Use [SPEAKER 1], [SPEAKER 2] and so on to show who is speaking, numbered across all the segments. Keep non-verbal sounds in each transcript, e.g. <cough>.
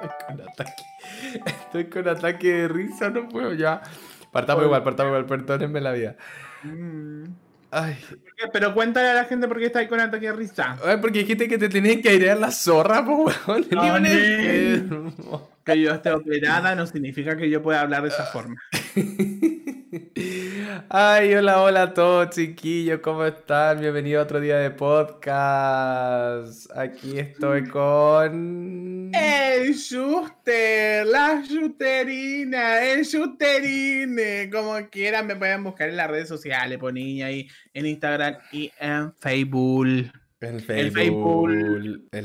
[SPEAKER 1] Estoy con ataque. Estoy con ataque de risa, no puedo ya. Partamos igual, partamos igual, perdónenme la vida.
[SPEAKER 2] Mm.
[SPEAKER 1] Ay.
[SPEAKER 2] Pero cuéntale a la gente por qué está ahí con ataque de risa.
[SPEAKER 1] ay, porque dijiste que te tenías que airear la zorra, po, weón. Enfermo.
[SPEAKER 2] Que yo esté operada no significa que yo pueda hablar de esa forma. <laughs>
[SPEAKER 1] Ay, hola, hola a todos, chiquillos, ¿cómo están? Bienvenido a otro día de podcast. Aquí estoy con.
[SPEAKER 2] El Schuster, la Schusterina, el Schusterine, como quieran me pueden buscar en las redes sociales, por niña ahí en Instagram y en Facebook.
[SPEAKER 1] El
[SPEAKER 2] El
[SPEAKER 1] Facebook.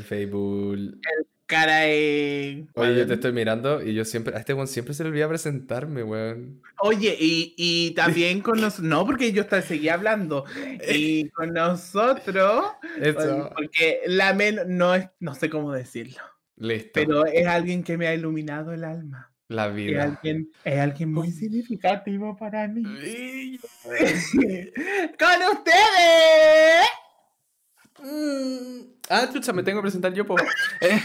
[SPEAKER 2] Facebook.
[SPEAKER 1] El Facebook.
[SPEAKER 2] Caray.
[SPEAKER 1] Oye, yo te estoy mirando y yo siempre. A este weón siempre se le olvida presentarme, weón.
[SPEAKER 2] Oye, y, y también con <laughs> nosotros, no, porque yo hasta seguía hablando, <laughs> y con nosotros,
[SPEAKER 1] Eso.
[SPEAKER 2] porque la men no es, no sé cómo decirlo,
[SPEAKER 1] Listo.
[SPEAKER 2] pero es alguien que me ha iluminado el alma.
[SPEAKER 1] La
[SPEAKER 2] Es
[SPEAKER 1] vida.
[SPEAKER 2] alguien, es alguien muy significativo para mí. <laughs> ¡Con ustedes!
[SPEAKER 1] Mm. Ah, chucha, me tengo que presentar yo, po. <laughs> Eh,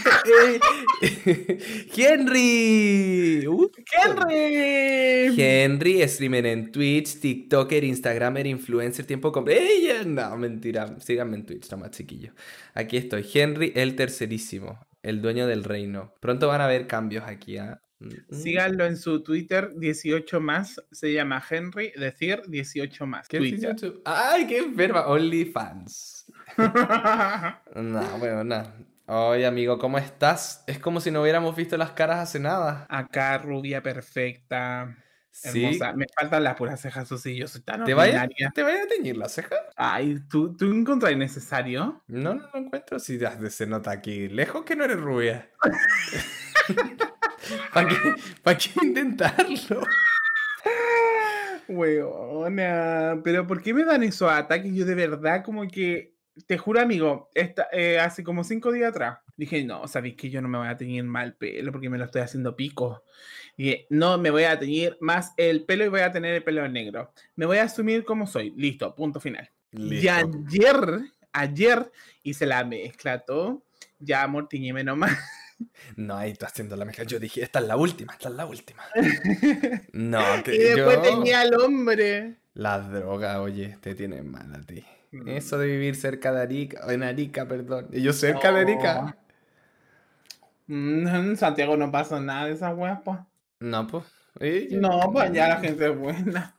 [SPEAKER 1] eh, <laughs> Henry. Uh,
[SPEAKER 2] ¡Henry!
[SPEAKER 1] Henry, streamer en Twitch, TikToker, Instagramer, influencer, tiempo completo. ¡Ey! No, mentira. Síganme en Twitch, nomás, chiquillo. Aquí estoy. Henry, el tercerísimo. El dueño del reino. Pronto van a haber cambios aquí, ¿ah? Mm.
[SPEAKER 2] Síganlo en su Twitter, 18 más, se llama Henry, decir 18 más.
[SPEAKER 1] ¿Qué
[SPEAKER 2] Twitter.
[SPEAKER 1] 18? ¡Ay, qué enferma! OnlyFans. <laughs> No, bueno, nada. Oye, amigo, ¿cómo estás? Es como si no hubiéramos visto las caras hace nada.
[SPEAKER 2] Acá, rubia perfecta.
[SPEAKER 1] Sí.
[SPEAKER 2] Hermosa. Me faltan las puras cejas, sí, yo soy tan
[SPEAKER 1] ¿Te vaya. ¿Te vaya a teñir la ceja?
[SPEAKER 2] Ay, ¿tú, ¿tú encontrás necesario?
[SPEAKER 1] No, no lo encuentro. Si se nota aquí lejos que no eres rubia. <laughs> ¿Para qué, pa' qué intentarlo?
[SPEAKER 2] Weona, pero ¿por qué me dan esos ataques? Yo de verdad como que, te juro amigo, esta, eh, hace como cinco días atrás, dije, no, sabéis que yo no me voy a teñir mal pelo porque me lo estoy haciendo pico. Y no me voy a teñir más el pelo y voy a tener el pelo negro. Me voy a asumir como soy. Listo, punto final. Y ayer, ayer hice la mezcla todo. Ya, amor, tiñeme nomás.
[SPEAKER 1] No, ahí está haciendo la mezcla. Yo dije, esta es la última, esta es la última. <laughs> No,
[SPEAKER 2] y
[SPEAKER 1] que
[SPEAKER 2] después
[SPEAKER 1] yo...
[SPEAKER 2] tenía al hombre.
[SPEAKER 1] La droga, oye, te tiene mal a ti.
[SPEAKER 2] Mm.
[SPEAKER 1] Eso de vivir cerca de Arica, o en Arica, perdón. Y yo cerca de Arica.
[SPEAKER 2] Mm, En Santiago no pasa nada de esas weas, pues.
[SPEAKER 1] No, pues.
[SPEAKER 2] No, pues ya la gente es buena.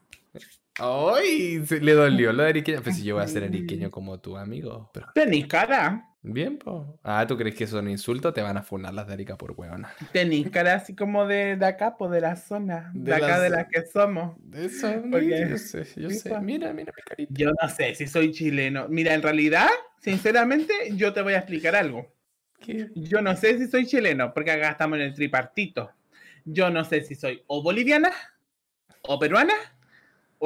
[SPEAKER 1] Ay, se le dolió lo de ariqueño. Pues si yo voy a ser ariqueño como tu amigo. Pero
[SPEAKER 2] Tenís cara.
[SPEAKER 1] bien, pues. Ah, ¿tú crees que son insultos? Te van a funar las de Arica por huevona.
[SPEAKER 2] Tenís cara así como de, de acá, pues de la zona. De,
[SPEAKER 1] De
[SPEAKER 2] acá
[SPEAKER 1] la
[SPEAKER 2] de las que somos.
[SPEAKER 1] Eso,
[SPEAKER 2] Porque-
[SPEAKER 1] yo sé, yo sé. Mira, mira mi carita.
[SPEAKER 2] Yo no sé si soy chileno. Mira, en realidad, sinceramente, yo te voy a explicar algo.
[SPEAKER 1] ¿Qué?
[SPEAKER 2] Yo no sé si soy chileno, porque acá estamos en el tripartito. Yo no sé si soy o boliviana, o peruana,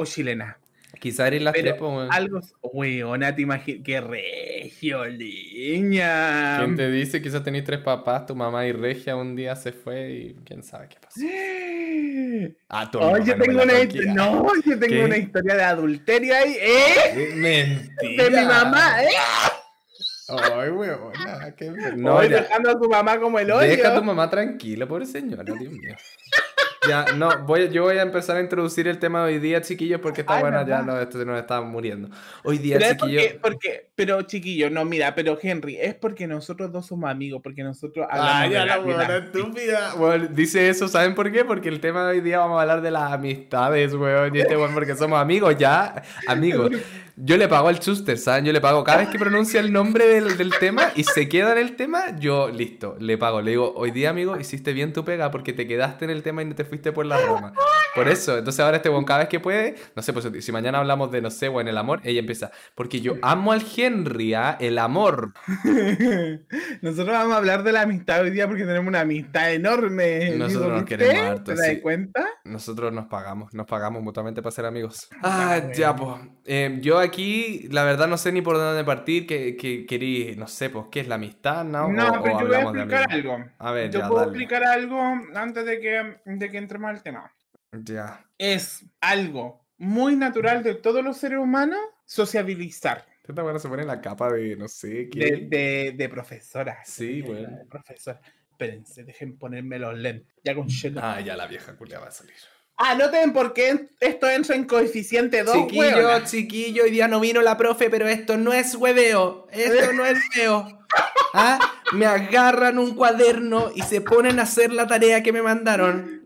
[SPEAKER 2] o chilena.
[SPEAKER 1] Quizá eres las
[SPEAKER 2] Pero
[SPEAKER 1] tres, pues.
[SPEAKER 2] Algo, weona, te imaginas, qué regio, niña.
[SPEAKER 1] ¿Quién te dice? Quizás tenéis tres papás, tu mamá y Regia un día se fue y quién sabe qué pasó. <gasps> Ah, tu
[SPEAKER 2] Oh, yo tengo una historia, no, yo tengo
[SPEAKER 1] ¿Qué?
[SPEAKER 2] una historia de adulterio ahí, ¿eh?
[SPEAKER 1] Mentira.
[SPEAKER 2] De mi mamá, ¿eh?
[SPEAKER 1] Ay, weona, qué
[SPEAKER 2] No,
[SPEAKER 1] ya.
[SPEAKER 2] dejando a tu mamá como el hoyo.
[SPEAKER 1] Deja a tu mamá tranquila, pobre señora, Dios mío. Ya, no, voy, yo voy a empezar a introducir el tema de hoy día, chiquillos, porque esta
[SPEAKER 2] Ay,
[SPEAKER 1] buena ya no, esto nos está muriendo. Hoy día,
[SPEAKER 2] Pero
[SPEAKER 1] chiquillos.
[SPEAKER 2] porque, porque, pero chiquillo, no, mira, pero Henry, es porque nosotros dos somos amigos, porque nosotros hablamos
[SPEAKER 1] Ay,
[SPEAKER 2] de
[SPEAKER 1] ya
[SPEAKER 2] la
[SPEAKER 1] buena estúpida. Bueno, dice eso, ¿saben por qué? Porque el tema de hoy día vamos a hablar de las amistades, weón. Y este weón, porque somos amigos ya, amigos. Yo le pago al Chuster, ¿saben? Yo le pago cada vez que pronuncia el nombre del, del tema y se queda en el tema, yo listo, le pago. Le digo, hoy día, amigo, hiciste bien tu pega porque te quedaste en el tema y no te fuiste por la rama. Por eso, entonces ahora este weón cada vez que puede, no sé, pues si mañana hablamos de, no sé, weón, el amor, ella empieza, porque yo amo al Henry, ¿ah? El amor. <laughs>
[SPEAKER 2] Nosotros vamos a hablar de la amistad hoy día porque tenemos una amistad enorme.
[SPEAKER 1] Nosotros nos queremos harto,
[SPEAKER 2] ¿Te das
[SPEAKER 1] sí.
[SPEAKER 2] cuenta?
[SPEAKER 1] Nosotros nos pagamos, nos pagamos mutuamente para ser amigos.
[SPEAKER 2] Ah,
[SPEAKER 1] Ah, ya, pues. Eh, yo aquí, la verdad, no sé ni por dónde partir. Que, que querí, no sé, pues, ¿qué es la amistad? No,
[SPEAKER 2] No,
[SPEAKER 1] O- o
[SPEAKER 2] pero yo voy a explicar algo.
[SPEAKER 1] A ver,
[SPEAKER 2] yo
[SPEAKER 1] ya,
[SPEAKER 2] puedo
[SPEAKER 1] dale.
[SPEAKER 2] explicar algo antes de que, de que entremos al tema.
[SPEAKER 1] Ya.
[SPEAKER 2] Es algo muy natural de todos los seres humanos sociabilizar.
[SPEAKER 1] Esta buena se pone la capa de, no sé,
[SPEAKER 2] De,
[SPEAKER 1] qué.
[SPEAKER 2] de, de profesora.
[SPEAKER 1] Sí,
[SPEAKER 2] de
[SPEAKER 1] bueno.
[SPEAKER 2] profesora. espérense, dejen ponerme los lentes. Ya con
[SPEAKER 1] Ah, ya la vieja culia va a salir.
[SPEAKER 2] Anoten por qué esto entra en coeficiente 2.
[SPEAKER 1] Chiquillo, chiquillo, hoy día no vino la profe, pero esto no es hueveo. Esto no es feo. <laughs> ¿Ah? Me agarran un cuaderno y se ponen a hacer la tarea que me mandaron.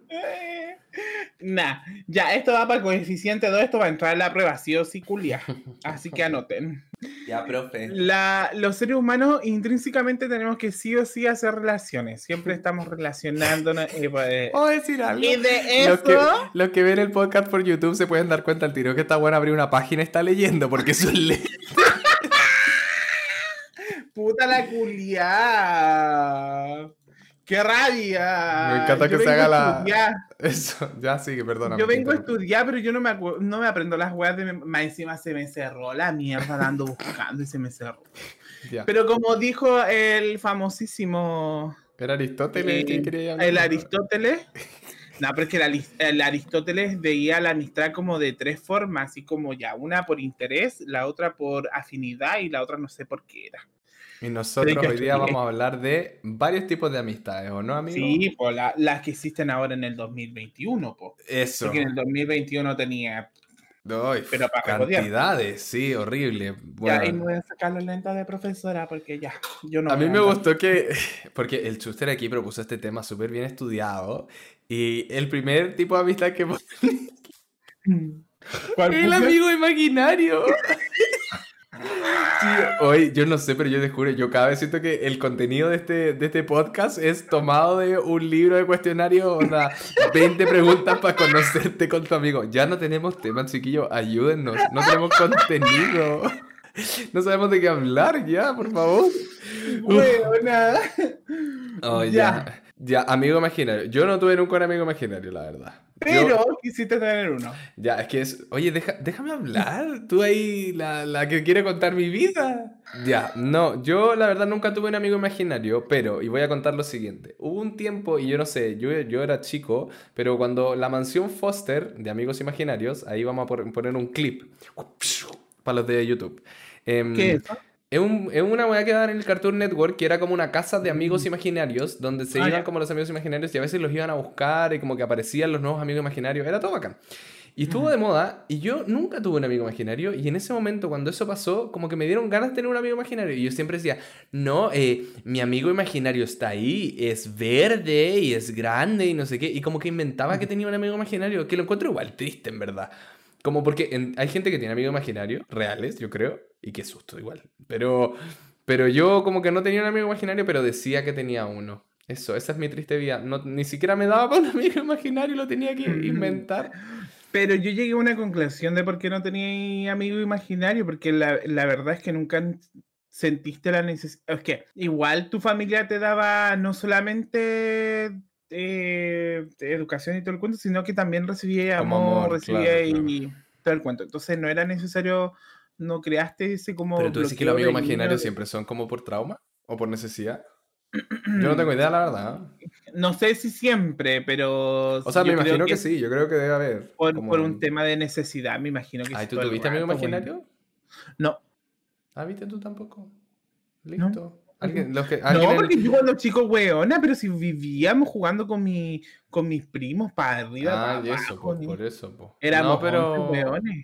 [SPEAKER 2] Nah, ya, esto va para el coeficiente 2, esto va a entrar en la prueba, sí o sí, culia. <laughs> Así que anoten.
[SPEAKER 1] Ya, profe.
[SPEAKER 2] La, los seres humanos intrínsecamente tenemos que sí o sí hacer relaciones. Siempre estamos relacionándonos. Eh, pues,
[SPEAKER 1] ¿Puedo decir algo?
[SPEAKER 2] Y de eso.
[SPEAKER 1] Los que, los que ven el podcast por YouTube se pueden dar cuenta al tiro que está bueno abrir una página y está leyendo porque es un le <laughs>
[SPEAKER 2] Puta la culia. ¡Qué rabia!
[SPEAKER 1] Me encanta que se haga la. <laughs> Eso, ya sigue, perdona.
[SPEAKER 2] Yo vengo a estudiar, pero yo no me, no me aprendo las weas de. Más encima se me cerró la mierda dando buscando y se me cerró. Pero como dijo el famosísimo.
[SPEAKER 1] ¿Era Aristóteles
[SPEAKER 2] eh,
[SPEAKER 1] quería
[SPEAKER 2] El Aristóteles. <laughs> No, pero es que el, el, Aristóteles veía la amistad como de tres formas, así como ya, una por interés, la otra por afinidad y la otra no sé por qué era.
[SPEAKER 1] Y nosotros hoy día vamos a hablar de varios tipos de amistades, ¿o no, amigo?
[SPEAKER 2] Sí, pues las que existen ahora en el 2021, pues.
[SPEAKER 1] Eso.
[SPEAKER 2] Porque en el 2021 tenía...
[SPEAKER 1] pero para cantidades, sí, horrible.
[SPEAKER 2] Bueno, ya, y me voy a sacar los lentes de profesora porque ya, yo no...
[SPEAKER 1] A mí me gustó que, <laughs> porque el Chuster aquí propuso este tema súper bien estudiado y el primer tipo de amistad que... <laughs> <laughs> el amigo imaginario. Sí, hoy yo no sé, pero yo descubro, yo cada vez siento que el contenido de este, de este podcast es tomado de un libro de cuestionario, o sea, 20 preguntas para conocerte con tu amigo. Ya no tenemos temas, chiquillos, ayúdennos, no tenemos contenido. No sabemos de qué hablar ya, por favor.
[SPEAKER 2] Bueno, nada.
[SPEAKER 1] Oh, ya. Ya, amigo imaginario. Yo no tuve nunca un amigo imaginario, la verdad.
[SPEAKER 2] Pero quisiste tener uno.
[SPEAKER 1] Ya, es que es. Oye, déjame hablar. Tú ahí, la, la, que quiere contar mi vida. Ya, no, yo la verdad nunca tuve un amigo imaginario, pero, y voy a contar lo siguiente. Hubo un tiempo, y yo no sé, yo, yo era chico, pero cuando la mansión Foster de Amigos Imaginarios, ahí vamos a poner un clip para los de YouTube.
[SPEAKER 2] Em, ¿Qué es eso?
[SPEAKER 1] Es, un, es una weá que daban en el Cartoon Network que era como una casa de amigos imaginarios donde se
[SPEAKER 2] Ah,
[SPEAKER 1] iban
[SPEAKER 2] ya.
[SPEAKER 1] como los amigos imaginarios y a veces los iban a buscar y como que aparecían los nuevos amigos imaginarios. Era todo bacán. Y estuvo de moda y yo nunca tuve un amigo imaginario y en ese momento cuando eso pasó como que me dieron ganas de tener un amigo imaginario y yo siempre decía, no, eh, mi amigo imaginario está ahí, es verde y es grande y no sé qué y como que inventaba que tenía un amigo imaginario que lo encuentro igual triste en verdad. Como porque hay gente que tiene amigos imaginarios, reales, yo creo, y qué susto igual. Pero, pero yo como que no tenía un amigo imaginario, pero decía que tenía uno. Eso, esa es mi triste vida. No, ni siquiera me daba <laughs> para un amigo imaginario, lo tenía que inventar. <laughs>
[SPEAKER 2] Pero yo llegué a una conclusión de por qué no tenía amigo imaginario, porque la, la verdad es que nunca sentiste la necesidad. Es que igual tu familia te daba no solamente eh, educación y todo el cuento, sino que también recibía
[SPEAKER 1] Como
[SPEAKER 2] amor,
[SPEAKER 1] amor,
[SPEAKER 2] recibía
[SPEAKER 1] claro,
[SPEAKER 2] y todo el cuento. Entonces no era necesario, no creaste ese como.
[SPEAKER 1] Pero tú dices que los amigos imaginarios siempre son como por trauma o por necesidad. <clears throat> Yo no tengo idea, la verdad.
[SPEAKER 2] No sé si siempre, pero.
[SPEAKER 1] O sea, me imagino que, sí, yo creo que debe haber.
[SPEAKER 2] Por,
[SPEAKER 1] como
[SPEAKER 2] por un tema de necesidad, me imagino que
[SPEAKER 1] Ay,
[SPEAKER 2] sí,
[SPEAKER 1] ¿tú tuviste amigo imaginario?
[SPEAKER 2] No.
[SPEAKER 1] Ah, ¿viste tú tampoco? Listo. ¿Alguien, los que,
[SPEAKER 2] No,
[SPEAKER 1] alguien
[SPEAKER 2] porque yo cuando chico, weona, pero si vivíamos jugando con, mi, con mis primos para arriba,
[SPEAKER 1] Ah,
[SPEAKER 2] para
[SPEAKER 1] y eso,
[SPEAKER 2] abajo,
[SPEAKER 1] po,
[SPEAKER 2] ni-
[SPEAKER 1] por eso, po.
[SPEAKER 2] Éramos
[SPEAKER 1] No, pero...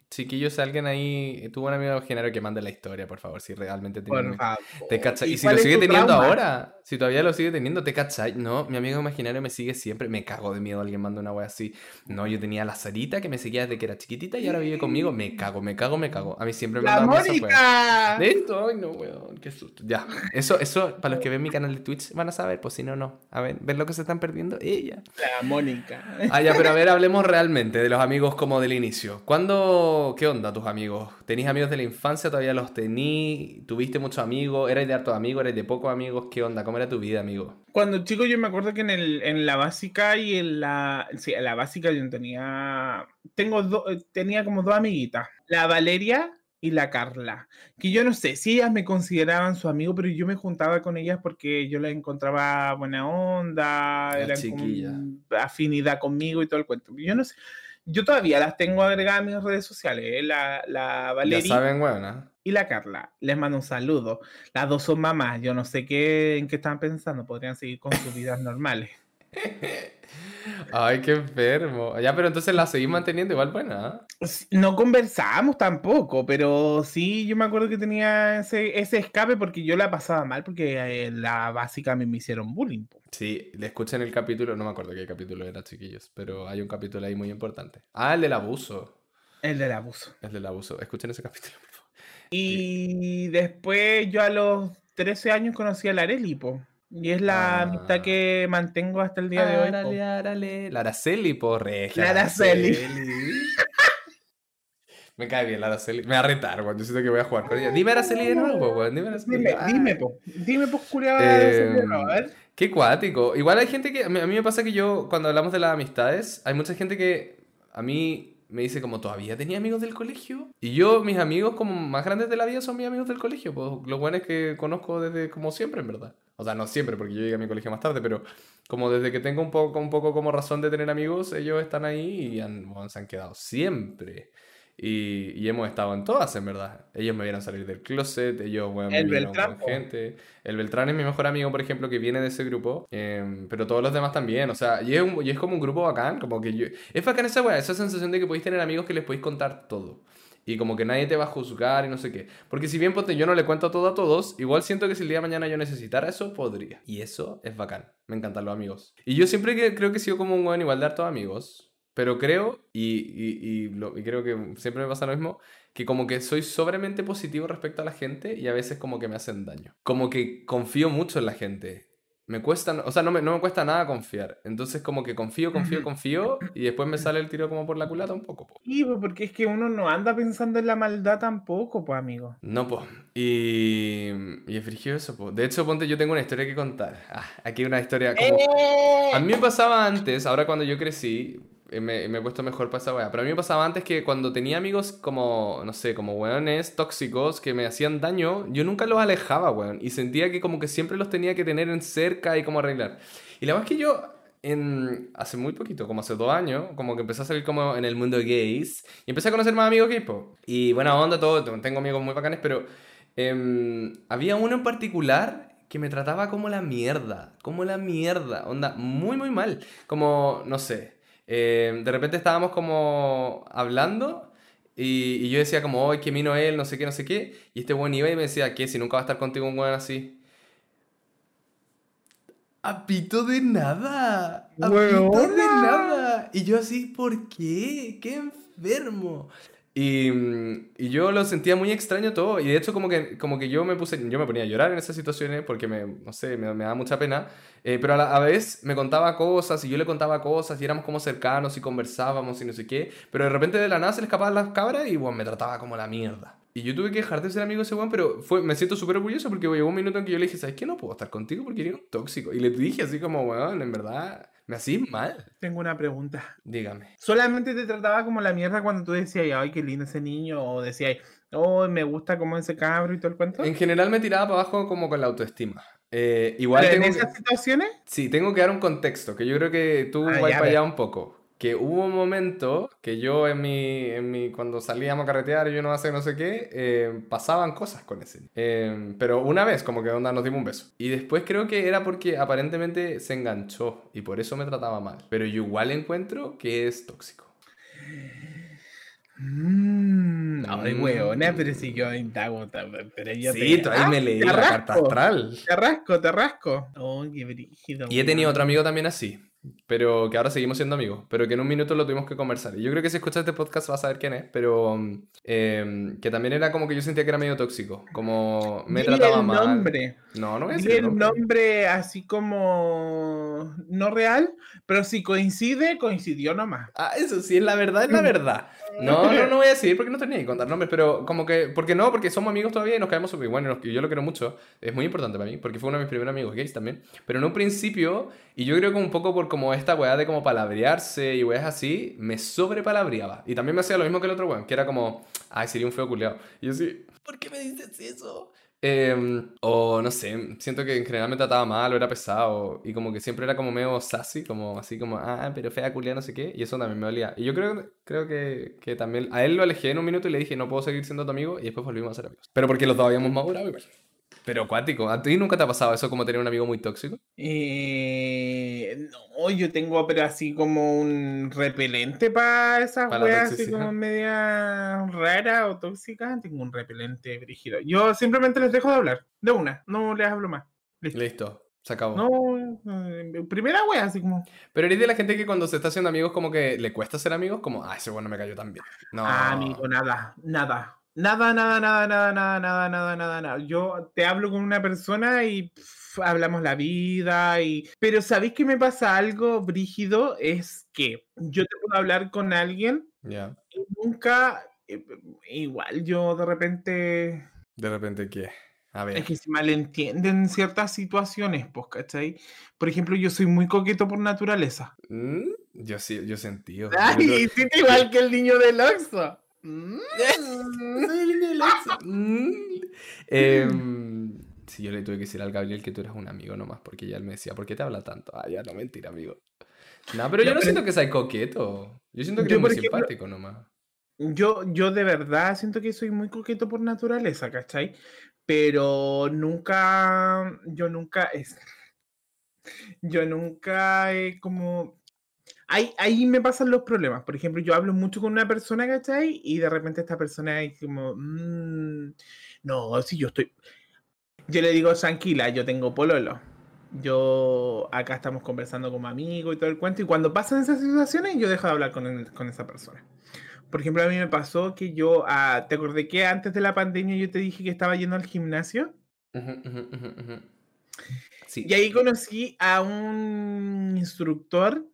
[SPEAKER 1] Chiquillos, alguien ahí tuvo un amigo imaginario que mande la historia, por favor, si realmente tenía
[SPEAKER 2] Por favor.
[SPEAKER 1] ¿Te cachai? Y, si lo sigue teniendo
[SPEAKER 2] trauma?
[SPEAKER 1] ahora, si todavía lo sigue teniendo, ¿te cachai? No, mi amigo imaginario me sigue siempre, me cago de miedo alguien manda una wea así. No, yo tenía la Sarita que me seguía desde que era chiquitita y ahora vive conmigo, me <gasps> cago, me cago, me cago. A mí siempre me
[SPEAKER 2] ¡La. Mónica!
[SPEAKER 1] De esto, ay no, weón, qué susto. Ya, eso, eso, para los que ven mi canal de Twitch van a saber, pues si no, no. A ver, ¿ven lo que se están perdiendo? Ella.
[SPEAKER 2] La Mónica.
[SPEAKER 1] Ah, ya, pero a ver, hablemos realmente de los amigos como del inicio. ¿Cuándo, qué onda tus amigos? ¿Tenís amigos de la infancia? ¿Todavía los tení? ¿Tuviste muchos amigos? ¿Eres de hartos amigos? ¿Eres de pocos amigos? ¿Qué onda? ¿Cómo era tu vida, amigo?
[SPEAKER 2] Cuando chico yo me acuerdo que en, el, en la básica y en la... Sí, en la básica yo tenía... Tengo do- tenía como dos amiguitas. La Valeria y la Carla. Que yo no sé si ellas me consideraban su amigo, pero yo me juntaba con ellas porque yo las encontraba buena onda,
[SPEAKER 1] Las
[SPEAKER 2] eran
[SPEAKER 1] chiquillas.
[SPEAKER 2] afinidad conmigo y todo el cuento. Yo no sé. Yo todavía las tengo agregadas a mis redes sociales, ¿eh? la, la
[SPEAKER 1] Ya
[SPEAKER 2] Valeria
[SPEAKER 1] saben, weón,
[SPEAKER 2] y la Carla. Les mando un saludo. Las dos son mamás, yo no sé qué, en qué están pensando, podrían seguir con sus vidas normales.
[SPEAKER 1] Ay, qué enfermo. Ya, pero entonces la seguís manteniendo igual buena.
[SPEAKER 2] S- No conversamos tampoco, pero sí, yo me acuerdo que tenía ese, ese escape porque yo la pasaba mal porque eh, la básica me, me hicieron bullying. po.
[SPEAKER 1] Sí, le escuchen el capítulo, no me acuerdo qué capítulo era, chiquillos, pero hay un capítulo ahí muy importante. Ah, el del abuso.
[SPEAKER 2] El del abuso.
[SPEAKER 1] El del abuso. Escuchen ese capítulo, por favor.
[SPEAKER 2] Y después yo a los 13 años conocí a la Areli, po. Y es la
[SPEAKER 1] Ah.
[SPEAKER 2] amistad que mantengo hasta el día de hoy.
[SPEAKER 1] Árale, árale. La Araceli, por regia.
[SPEAKER 2] La Araceli.
[SPEAKER 1] Me cae bien la Araceli. Me va a retar, weón. Yo siento que voy a jugar con ella. Dime Araceli de nuevo, weón. Dime Araceli.
[SPEAKER 2] Dime,
[SPEAKER 1] Ah.
[SPEAKER 2] dime, po. Dime, po, culiao,
[SPEAKER 1] Eh,
[SPEAKER 2] a ver.
[SPEAKER 1] Qué cuático. Igual hay gente que. A mí, a mí me pasa que yo, cuando hablamos de las amistades, hay mucha gente que a mí me dice, como, ¿todavía tenía amigos del colegio? Y yo, mis amigos como más grandes de la vida son mis amigos del colegio. Pues los buenos que conozco desde como siempre, en verdad. O sea, no siempre, porque yo llegué a mi colegio más tarde, pero como desde que tengo un poco, un poco como razón de tener amigos, ellos están ahí y han, se han quedado siempre. Y, y hemos estado en todas, en verdad. Ellos me vieron salir del closet, ellos bueno, me
[SPEAKER 2] El
[SPEAKER 1] vieron
[SPEAKER 2] Beltrán,
[SPEAKER 1] con gente. El Beltrán es mi mejor amigo, por ejemplo, que viene de ese grupo. em, pero todos los demás también. O sea, y es, un- y es como un grupo bacán. Como que yo... Es bacán esa weá, esa sensación de que podéis tener amigos que les podéis contar todo. Y como que nadie te va a juzgar y no sé qué. Porque si bien ponte, yo no le cuento todo a todos, igual siento que si el día de mañana yo necesitara eso, podría. Y eso es bacán. Me encantan los amigos. Y yo siempre que, creo que he sido como un buen igual de hartos amigos. Pero creo, y, y, y, lo- y creo que siempre me pasa lo mismo, que como que soy sobremente positivo respecto a la gente y a veces como que me hacen daño. Como que confío mucho en la gente. Me cuesta, o sea, no me, no me cuesta nada confiar. Entonces como que confío, confío, confío y después me sale el tiro como por la culata un poco. po.
[SPEAKER 2] Sí, po, porque es que uno no anda pensando en la maldad tampoco, pues, amigo.
[SPEAKER 1] No, pues. Y, y es frigio eso, po. De hecho, ponte, yo tengo una historia que contar. Ah, aquí una historia como...
[SPEAKER 2] ¡Eh!
[SPEAKER 1] A mí me pasaba antes, ahora cuando yo crecí, me, me he puesto mejor para esa weá. Pero a mí me pasaba antes que cuando tenía amigos como, no sé, como weones tóxicos que me hacían daño, yo nunca los alejaba, weón. Y sentía que como que siempre los tenía que tener en cerca y como arreglar. Y la verdad es que yo, en, hace muy poquito, como hace dos años, como que empecé a salir como en el mundo gays. Y empecé a conocer más amigos gays. Y buena onda, todo. Tengo amigos muy bacanes, pero em, había uno en particular que me trataba como la mierda, como la mierda, onda, muy, muy mal. Como, no sé, eh, de repente estábamos como hablando y, y yo decía como, hoy que vino él, no sé qué, no sé qué, y este buen iba y me decía, ¿qué? Si nunca va a estar contigo un buen así. Apito de nada, apito de nada. Y yo así, ¿por qué? ¡Qué enfermo! Y, y yo lo sentía muy extraño todo. Y de hecho, como que, como que yo me puse, yo me ponía a llorar en esas situaciones porque me, no sé, me, me da mucha pena. Eh, pero a la a vez me contaba cosas y yo le contaba cosas y éramos como cercanos y conversábamos y no sé qué. Pero de repente de la nada se le escapaban las cabras y bueno, me trataba como la mierda. Y yo tuve que dejar de ser amigo de ese weón, pero fue, me siento súper orgulloso porque llegó un minuto en que yo le dije, ¿sabes qué? No puedo estar contigo porque eres un tóxico. Y le dije así como, weón, en verdad, me hacís mal.
[SPEAKER 2] Tengo una pregunta.
[SPEAKER 1] Dígame.
[SPEAKER 2] ¿Solamente te trataba como la mierda cuando tú decías, ay, qué lindo ese niño? O decías, oh, me gusta como ese cabro y todo el cuento?
[SPEAKER 1] En general me tiraba para abajo como con la autoestima. Eh, igual
[SPEAKER 2] Pero en
[SPEAKER 1] que-
[SPEAKER 2] esas situaciones,
[SPEAKER 1] Sí, tengo que dar un contexto, que yo creo que tú
[SPEAKER 2] Ah,
[SPEAKER 1] vas para allá un poco. Que hubo un momento que yo en mi, en mi cuando salíamos a carretear y yo no hace no sé qué, eh, pasaban cosas con ese. Eh, pero una vez, como que onda nos dimos un beso. Y después creo que era porque aparentemente se enganchó y por eso me trataba mal. Pero yo igual encuentro que es tóxico.
[SPEAKER 2] Mmm, ay,
[SPEAKER 1] Mm.
[SPEAKER 2] huevona, pero si yo indago, ta- pero yo
[SPEAKER 1] Sí,
[SPEAKER 2] te...
[SPEAKER 1] tú ahí
[SPEAKER 2] ¡Ah!
[SPEAKER 1] me leí la carta
[SPEAKER 2] rasco,
[SPEAKER 1] astral.
[SPEAKER 2] Te rasco, te rasco. Oh, qué brígido.
[SPEAKER 1] Y he tenido otro amigo también así, pero que ahora seguimos siendo amigos, pero que en un minuto lo tuvimos que conversar. Y yo creo que si escuchas este podcast vas a saber quién es, pero em, que también era como que yo sentía que era medio tóxico, como me
[SPEAKER 2] Dile
[SPEAKER 1] trataba
[SPEAKER 2] el
[SPEAKER 1] mal.
[SPEAKER 2] nombre.
[SPEAKER 1] No, no voy a decir el nombre.
[SPEAKER 2] nombre así como no real, pero si coincide, coincidió nomás.
[SPEAKER 1] Ah, eso sí, es la verdad, es la <laughs> verdad. No, no, no voy a decir porque no tenía que contar nombres, pero como que, porque no, porque somos amigos todavía y nos caemos súper bueno yo lo quiero mucho. Es muy importante para mí, porque fue uno de mis primeros amigos gays también. Pero en un principio, y yo creo que un poco por como esta weá de como palabrearse y weas así, me sobrepalabreaba. Y también me hacía lo mismo que el otro weón, que era como, ay, sería un feo culiao. Y yo así, ¿por qué me dices eso? Em, o no sé, siento que en general me trataba mal o era pesado y como que siempre era como medio sassy, como así como, ah, pero fea culia, no sé qué, y eso también me dolía. Y yo creo, creo que, que también a él lo alejé en un minuto y le dije, no puedo seguir siendo tu amigo, y después volvimos a ser amigos. Pero porque los dos habíamos madurado igual. Pero acuático, ¿a ti nunca te ha pasado eso como tener un amigo muy tóxico?
[SPEAKER 2] Eh, no, yo tengo pero así como un repelente para esas
[SPEAKER 1] la
[SPEAKER 2] weas así como media rara o tóxica. Tengo un repelente brígido. Yo simplemente les dejo de hablar, de una, no les hablo más. Listo.
[SPEAKER 1] Listo, se acabó.
[SPEAKER 2] No, eh, primera wea, así como,
[SPEAKER 1] Pero eres de la gente que cuando se está haciendo amigos como que le cuesta ser amigos, como, ah, ese bueno me cayó tan bien. No.
[SPEAKER 2] ah, amigo, nada, nada. Nada, nada, nada, nada, nada, nada, nada, nada, nada. Yo te hablo con una persona y pff, hablamos la vida y... Pero ¿sabéis que me pasa algo brígido? Es que yo te puedo hablar con alguien
[SPEAKER 1] Ya.
[SPEAKER 2] y nunca... eh, Igual yo de repente...
[SPEAKER 1] De repente, ¿qué? A ver.
[SPEAKER 2] Es que se malentienden ciertas situaciones, pues, ¿cachai? Por ejemplo, yo soy muy coqueto por naturaleza.
[SPEAKER 1] Mm, Yo sí, yo sentí. yo- yo
[SPEAKER 2] Ay, hiciste igual que el niño del Oxxo. Mm.
[SPEAKER 1] Oxxo. Mm. Em, sí, yo le tuve que decir al Gabriel que tú eras un amigo nomás, porque ya él me decía, ¿por qué te habla tanto? Ah, ya, no, mentira, amigo. No, pero <laughs> yo
[SPEAKER 2] No,
[SPEAKER 1] no
[SPEAKER 2] pero-
[SPEAKER 1] siento que seas coqueto. Yo siento que
[SPEAKER 2] Yo,
[SPEAKER 1] eres muy
[SPEAKER 2] ejemplo-
[SPEAKER 1] simpático nomás.
[SPEAKER 2] Yo, yo de verdad siento que soy muy coqueto por naturaleza, ¿cachai? Pero nunca, yo nunca, es, yo nunca he como, ahí, ahí me pasan los problemas. Por ejemplo, yo hablo mucho con una persona, ¿cachai? Y de repente esta persona es como, "Mm, no, si yo estoy, yo le digo, tranquila, yo tengo pololo. Yo acá estamos conversando como amigos y todo el cuento. Y cuando pasan esas situaciones, yo dejo de hablar con, el- con esa persona. Por ejemplo, a mí me pasó que yo, ah, ¿te acordé que antes de la pandemia yo te dije que estaba yendo al gimnasio?
[SPEAKER 1] Ujú, ujú, ujú, ujú. Sí.
[SPEAKER 2] Y ahí conocí a un instructor.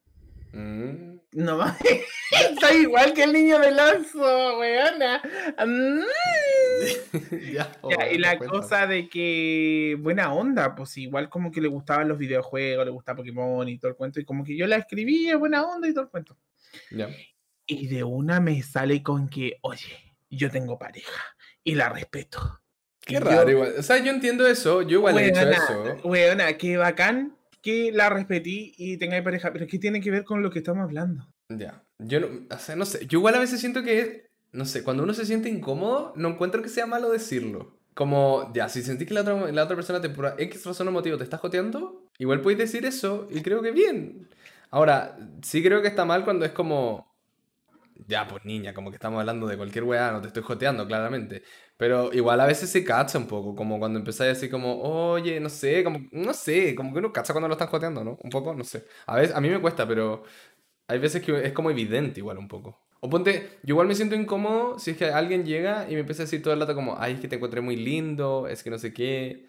[SPEAKER 1] Mm.
[SPEAKER 2] No mames, <laughs> soy igual que el niño del oso, weona. Mm. <laughs>
[SPEAKER 1] ya,
[SPEAKER 2] Ya, y
[SPEAKER 1] oh,
[SPEAKER 2] la
[SPEAKER 1] cuenta.
[SPEAKER 2] cosa de que buena onda, pues igual como que le gustaban los videojuegos, le gustaba Pokémon y todo el cuento, y como que yo la escribía, buena onda y todo el cuento.
[SPEAKER 1] Ya.
[SPEAKER 2] Y de una me sale con que, oye, yo tengo pareja y la respeto.
[SPEAKER 1] Qué
[SPEAKER 2] Y
[SPEAKER 1] raro,
[SPEAKER 2] yo,
[SPEAKER 1] igual. O sea, yo entiendo eso. Yo igual he hecho
[SPEAKER 2] Weona,
[SPEAKER 1] eso.
[SPEAKER 2] weona, qué bacán que la respetí y tengáis pareja, pero ¿qué tiene que ver con lo que estamos hablando?
[SPEAKER 1] Ya. Yo no, o sea, no sé. Yo igual a veces siento que, no sé, cuando uno se siente incómodo, no encuentro que sea malo decirlo. Como, ya, si sentís que la otra, la otra persona te por X razón o motivo te está joteando, igual podéis decir eso y creo que bien. Ahora, sí creo que está mal cuando es como, ya, pues niña, como que estamos hablando de cualquier weá, no te estoy joteando, claramente. Pero igual a veces se cacha un poco, como cuando empezáis así como, oye, no sé, como, no sé, como que uno cacha cuando lo están joteando, ¿no? Un poco, no sé. A veces, a mí me cuesta, pero hay veces que es como evidente igual un poco. O ponte, yo igual me siento incómodo si es que alguien llega y me empieza a decir todo el rato como, ay, es que te encontré muy lindo, es que no sé qué.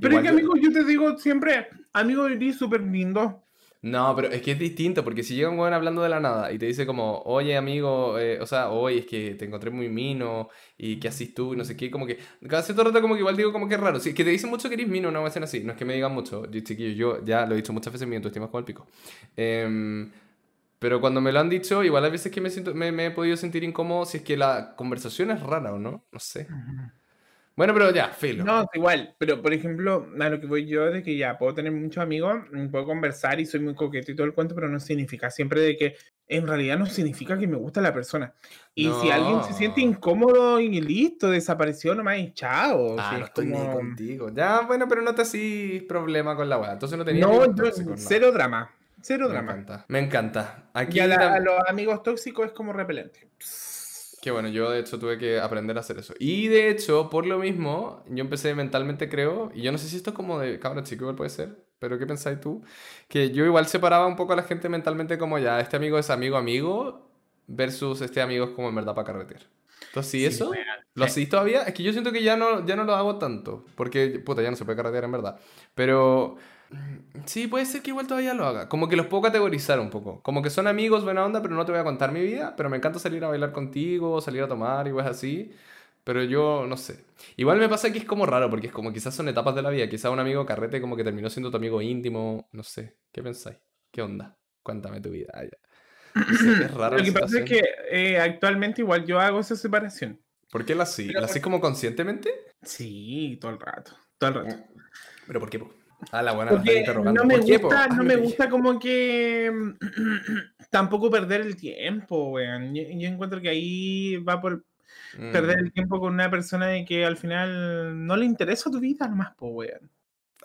[SPEAKER 2] Pero
[SPEAKER 1] Igual
[SPEAKER 2] es que,
[SPEAKER 1] yo-
[SPEAKER 2] amigo, yo te digo siempre, amigo, eres súper lindo.
[SPEAKER 1] No, pero es que es distinto, porque si llega un weón hablando de la nada y te dice como, oye amigo, eh, o sea, oye, es que te encontré muy mino y qué haces tú y no sé qué, como que cada cierto rato como que igual digo como que es raro. Si que te dicen mucho que eres mino, no me hacen así, no es que me digan mucho, yo, chiquillo, yo ya lo he dicho muchas veces, mi autoestima es como el pico. Em, pero cuando me lo han dicho, igual hay veces que me, siento, me, me he podido sentir incómodo si es que la conversación es rara o no, no sé. Bueno, pero ya, filo.
[SPEAKER 2] No, es igual, pero por ejemplo, a lo que voy yo de que ya puedo tener muchos amigos, mm, puedo conversar y soy muy coqueto y todo el cuento, pero no significa siempre de que en realidad no significa que me gusta la persona. Y si alguien se siente
[SPEAKER 1] No.
[SPEAKER 2] incómodo y listo, desapareció nomás y chao.
[SPEAKER 1] Ah, no
[SPEAKER 2] es
[SPEAKER 1] estoy ni
[SPEAKER 2] como-
[SPEAKER 1] contigo. Ya, bueno, pero no te hacís problema con la weá. Entonces no tenía
[SPEAKER 2] No, yo,
[SPEAKER 1] no.
[SPEAKER 2] cero drama, cero
[SPEAKER 1] Me
[SPEAKER 2] drama.
[SPEAKER 1] encanta. Me encanta. Aquí
[SPEAKER 2] Y a, la- a los amigos tóxicos es como repelente.
[SPEAKER 1] Que bueno, yo de hecho tuve que aprender a hacer eso. Y de hecho, por lo mismo, yo empecé mentalmente, creo, y yo no sé si esto es como de cabra chico, igual puede ser, pero ¿qué pensáis tú? Que yo igual separaba un poco a la gente mentalmente como ya, este amigo es amigo amigo versus este amigo es como en verdad para carretear. Entonces, ¿sí, eso?
[SPEAKER 2] weón,
[SPEAKER 1] ¿Lo
[SPEAKER 2] sí.
[SPEAKER 1] hacéis todavía? Es que yo siento que ya no, ya no lo hago tanto, porque, puta, ya no se puede carretear en verdad. Pero... mm, Sí, puede ser que igual todavía lo haga. Como que los puedo categorizar un poco. Como que son amigos, buena onda, pero no te voy a contar mi vida. Pero me encanta salir a bailar contigo, salir a tomar y cosas así. Pero yo no sé. Igual me pasa que es como raro, porque es como quizás son etapas de la vida. Quizás un amigo carrete como que terminó siendo tu amigo íntimo. No sé. ¿Qué pensáis? ¿Qué onda? Cuéntame tu vida. No sé, es <clears throat> raro
[SPEAKER 2] Lo que pasa es que eh, actualmente igual yo hago esa separación.
[SPEAKER 1] ¿Por qué la así? ¿La así como conscientemente?
[SPEAKER 2] Sí, todo el rato, todo el rato.
[SPEAKER 1] ¿Pero por qué? po? Ah, la buena
[SPEAKER 2] Porque
[SPEAKER 1] interrogando.
[SPEAKER 2] no me gusta, no me <laughs> gusta como que <clears throat> tampoco perder el tiempo, weón. Yo, yo encuentro que ahí va por
[SPEAKER 1] Mm.
[SPEAKER 2] perder el tiempo con una persona de que al final no le interesa tu vida nomás, po, weón.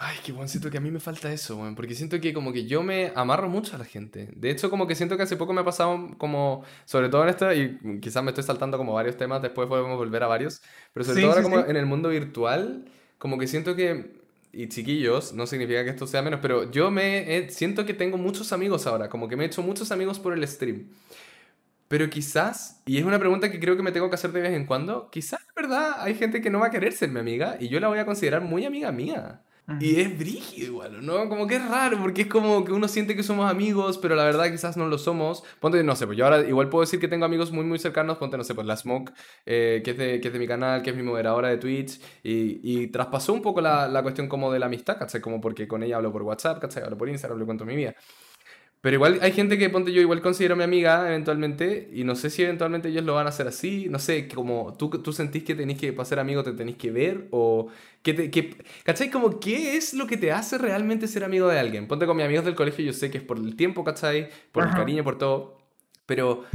[SPEAKER 1] Ay, qué bueno, siento que a mí me falta eso, weón, porque siento que como que yo me amarro mucho a la gente. De hecho, como que siento que hace poco me ha pasado como, sobre todo en esta, y quizás me estoy saltando como varios temas, después podemos volver a varios, pero sobre
[SPEAKER 2] Sí,
[SPEAKER 1] todo ahora
[SPEAKER 2] sí,
[SPEAKER 1] como
[SPEAKER 2] sí.
[SPEAKER 1] en el mundo virtual, como que siento que, y chiquillos, no significa que esto sea menos, pero yo me siento que tengo muchos amigos ahora, como que me he hecho muchos amigos por el stream. Pero quizás, y es una pregunta que creo que me tengo que hacer de vez en cuando, quizás, ¿verdad? Hay gente que no va a querer ser mi amiga y yo la voy a considerar muy amiga mía. Y es brígido igual, ¿no? Como que es raro, porque es como que uno siente que somos amigos, pero la verdad quizás no lo somos. Ponte, no sé, pues yo ahora igual puedo decir que tengo amigos muy, muy cercanos. Ponte, no sé, pues la Smoke, eh, que, es de, que es de mi canal, que es mi moderadora de Twitch. Y, y traspasó un poco la, la cuestión como de la amistad, ¿cachai? Como porque con ella hablo por WhatsApp, ¿cachai? Hablo por Instagram, le cuento mi vida. Pero igual hay gente que, ponte yo, igual considero mi amiga eventualmente, y no sé si eventualmente ellos lo van a hacer así, no sé, como tú, tú sentís que tenés que, para ser amigo, te tenés que ver, o que te, que, ¿cachai? Como, ¿qué es lo que te hace realmente ser amigo de alguien? Ponte con mis amigos del colegio, yo sé que es por el tiempo, ¿cachai? Por el cariño, por todo, pero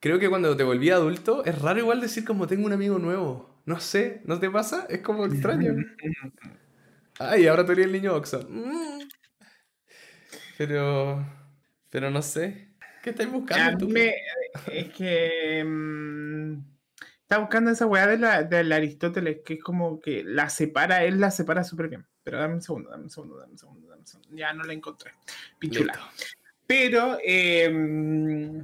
[SPEAKER 1] creo que cuando te volví adulto, es raro igual decir como tengo un amigo nuevo, no sé, ¿no te pasa? Es como extraño. <laughs> Ay, ahora eres el niño Oxxo. Mm. Pero. Pero no sé. ¿Qué estáis
[SPEAKER 2] A
[SPEAKER 1] buscando
[SPEAKER 2] mí
[SPEAKER 1] tú?
[SPEAKER 2] me- es que mm, está buscando esa weá de la, del Aristóteles, que es como que la separa, él la separa súper bien. Pero dame un segundo, dame un segundo, dame un segundo, dame un segundo. Ya no la encontré. Pichula.
[SPEAKER 1] Listo.
[SPEAKER 2] Pero, eh,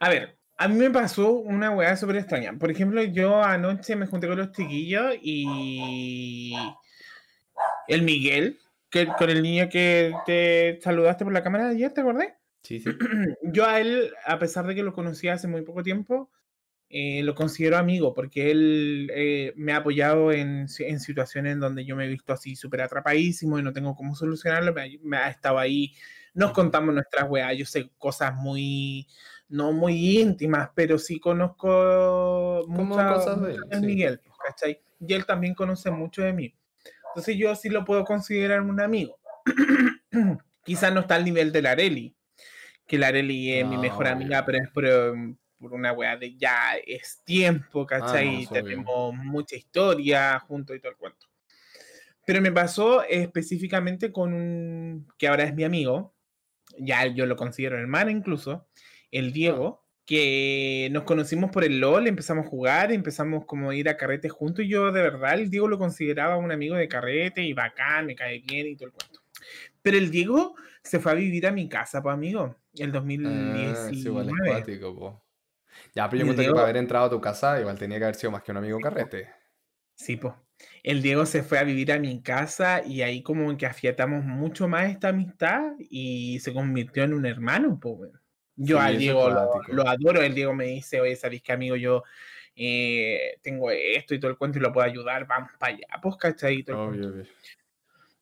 [SPEAKER 2] a ver, a mí me pasó una weá súper extraña. Por ejemplo, yo anoche me junté con los chiquillos y el Miguel, que, con el niño que te saludaste por la cámara de ayer, ¿te acordás?
[SPEAKER 1] Sí, sí. <clears throat>
[SPEAKER 2] Yo a él, a pesar de que lo conocía hace muy poco tiempo, eh, lo considero amigo porque él eh, me ha apoyado en, en situaciones en donde yo me he visto así súper atrapadísimo y no tengo cómo solucionarlo. Me, ha- me ha estado ahí, nos contamos nuestras weas. Yo sé cosas muy, no muy íntimas, pero sí conozco muchas
[SPEAKER 1] cosas de él,
[SPEAKER 2] muchas
[SPEAKER 1] sí.
[SPEAKER 2] Miguel, pues, ¿cachai? Y él también conoce mucho de mí. Entonces yo sí lo puedo considerar un amigo. <clears throat> Quizás no está al nivel de la Areli, que la Areli es mi mejor amiga, pero es por, um, por una weá de ya es tiempo, ¿cachai?
[SPEAKER 1] Ah, no.
[SPEAKER 2] Tenemos mucha historia juntos y todo el cuento. Pero me pasó específicamente con un que ahora es mi amigo, ya yo lo considero hermano incluso, el Diego, que nos conocimos por el LOL, empezamos a jugar, empezamos como a ir a carrete juntos y yo de verdad el Diego lo consideraba un amigo de carrete y bacán, me cae bien y todo el cuento. Pero el Diego se fue a vivir a mi casa, pues amigo, el
[SPEAKER 1] Ah, es igual es
[SPEAKER 2] 2019.
[SPEAKER 1] cuático, po. Ya, pero yo
[SPEAKER 2] Y
[SPEAKER 1] encuentro que
[SPEAKER 2] Diego-
[SPEAKER 1] para haber entrado a tu casa, igual tenía que haber sido más que un amigo carrete.
[SPEAKER 2] Sí, pues. El Diego se fue a vivir a mi casa y ahí como que afiatamos mucho más esta amistad y se convirtió en un hermano, pues. Yo
[SPEAKER 1] Sí,
[SPEAKER 2] al
[SPEAKER 1] es
[SPEAKER 2] Diego lo, adoro, el Diego me dice, oye, ¿sabéis que amigo yo eh, tengo esto y todo el cuento y lo puedo ayudar? Vamos para allá, pues, ¿cachai? Y todo el cuento.
[SPEAKER 1] Obvio, obvio.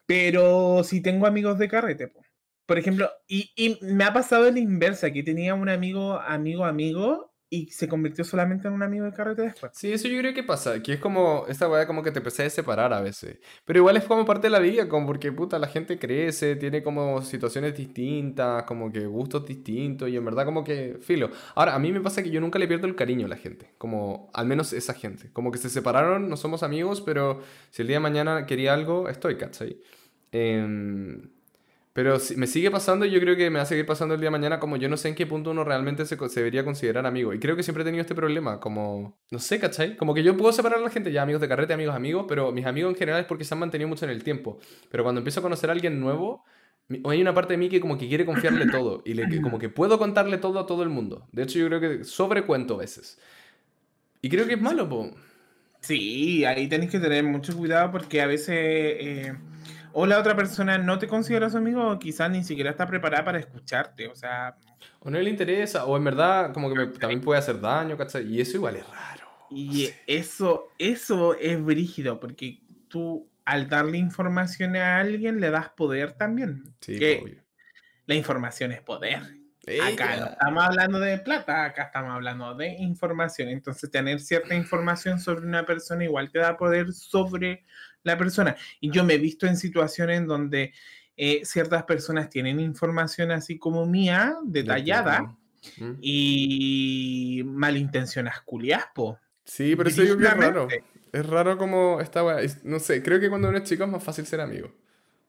[SPEAKER 2] Pero sí tengo amigos de carrete, po. Por ejemplo, y, y me ha pasado la inversa, que tenía un amigo, amigo, amigo, y se convirtió solamente en un amigo de carrete después.
[SPEAKER 1] Sí, eso yo creo que pasa, que es como, esta weá como que te empecé a separar a veces. Pero igual es como parte de la vida, como porque puta, la gente crece, tiene como situaciones distintas, como que gustos distintos, y en verdad como que, filo. Ahora, a mí me pasa que yo nunca le pierdo el cariño a la gente, como, al menos esa gente. Como que se separaron, no somos amigos, pero si el día de mañana quería algo, estoy, ¿cachai? Em, pero si- me sigue pasando y yo creo que me va a seguir pasando el día de mañana como yo no sé en qué punto uno realmente se, se debería considerar amigo. Y creo que siempre he tenido este problema, como, no sé, ¿cachai? Como que yo puedo separar a la gente, ya amigos de carrete, amigos, amigos, pero mis amigos en general es porque se han mantenido mucho en el tiempo. Pero cuando empiezo a conocer a alguien nuevo, hay una parte de mí que como que quiere confiarle todo y le, como que puedo contarle todo a todo el mundo. De hecho, yo creo que sobrecuento a veces. Y creo que es malo, po.
[SPEAKER 2] Sí, ahí tenés que tener mucho cuidado porque a veces eh, o la otra persona no te considera su amigo o quizás ni siquiera está preparada para escucharte. O sea,
[SPEAKER 1] O no le interesa, o en verdad como que me- también puede hacer daño, ¿cachai? Y eso igual es raro.
[SPEAKER 2] y eso, eso es brígido porque tú al darle información a alguien le das poder también.
[SPEAKER 1] Sí,
[SPEAKER 2] que
[SPEAKER 1] obvio.
[SPEAKER 2] la información es poder. Acá no estamos hablando de plata, acá estamos hablando de información. Entonces, tener cierta información sobre una persona igual te da poder sobre la persona. Y yo me he visto en situaciones en donde eh, ciertas personas tienen información así como mía, detallada, ¿Mm? y malintencionas culiaspo.
[SPEAKER 1] Sí, pero eso yo es raro. Es raro como esta No sé, creo que cuando uno es chico es más fácil ser amigo.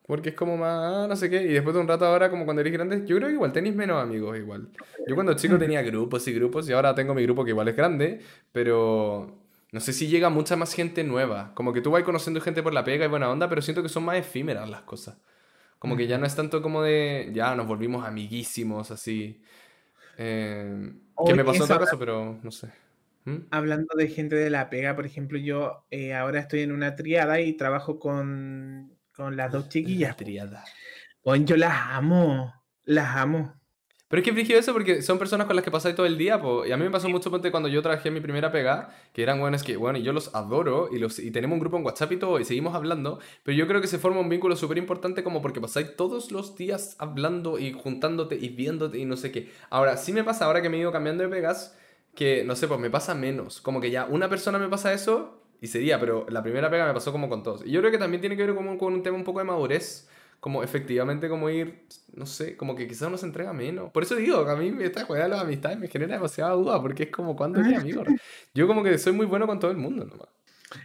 [SPEAKER 1] Porque es como más, ah, no sé qué, y después de un rato ahora, como cuando eres grande, yo creo que igual tenéis menos amigos igual. Yo cuando chico <laughs> tenía grupos y grupos, y ahora tengo mi grupo que igual es grande, pero no sé si llega mucha más gente nueva. Como que tú vas conociendo gente por la pega y buena onda, pero siento que son más efímeras las cosas. Como que ya no es tanto como de, ya nos volvimos amiguísimos, así. Eh, que me pasó otra cosa, pero no sé.
[SPEAKER 2] ¿Mm? Hablando de gente de la pega, por ejemplo, yo eh, ahora estoy en una triada y trabajo con con las dos chiquillas. Triada. Bueno, yo las amo, las amo.
[SPEAKER 1] Pero es que fíjate eso porque son personas con las que pasáis todo el día, y a mí me pasó mucho ponte cuando yo trabajé mi primera pega, que eran buenos que, bueno, y yo los adoro, y, los, y tenemos un grupo en WhatsApp y todo, y seguimos hablando, pero yo creo que se forma un vínculo súper importante como porque pasáis todos los días hablando y juntándote y viéndote y no sé qué. Ahora, sí me pasa, ahora que me he ido cambiando de pegas, que, no sé, pues me pasa menos, como que ya una persona me pasa eso y sería, pero la primera pega me pasó como con todos. Y yo creo que también tiene que ver como con un tema un poco de madurez, como efectivamente como ir, no sé, como que quizás uno se entrega menos. Por eso digo, que a mí esta juega de las amistades me genera demasiada duda, porque es como cuando es mi amigo. <laughs> Yo como que soy muy bueno con todo el mundo nomás.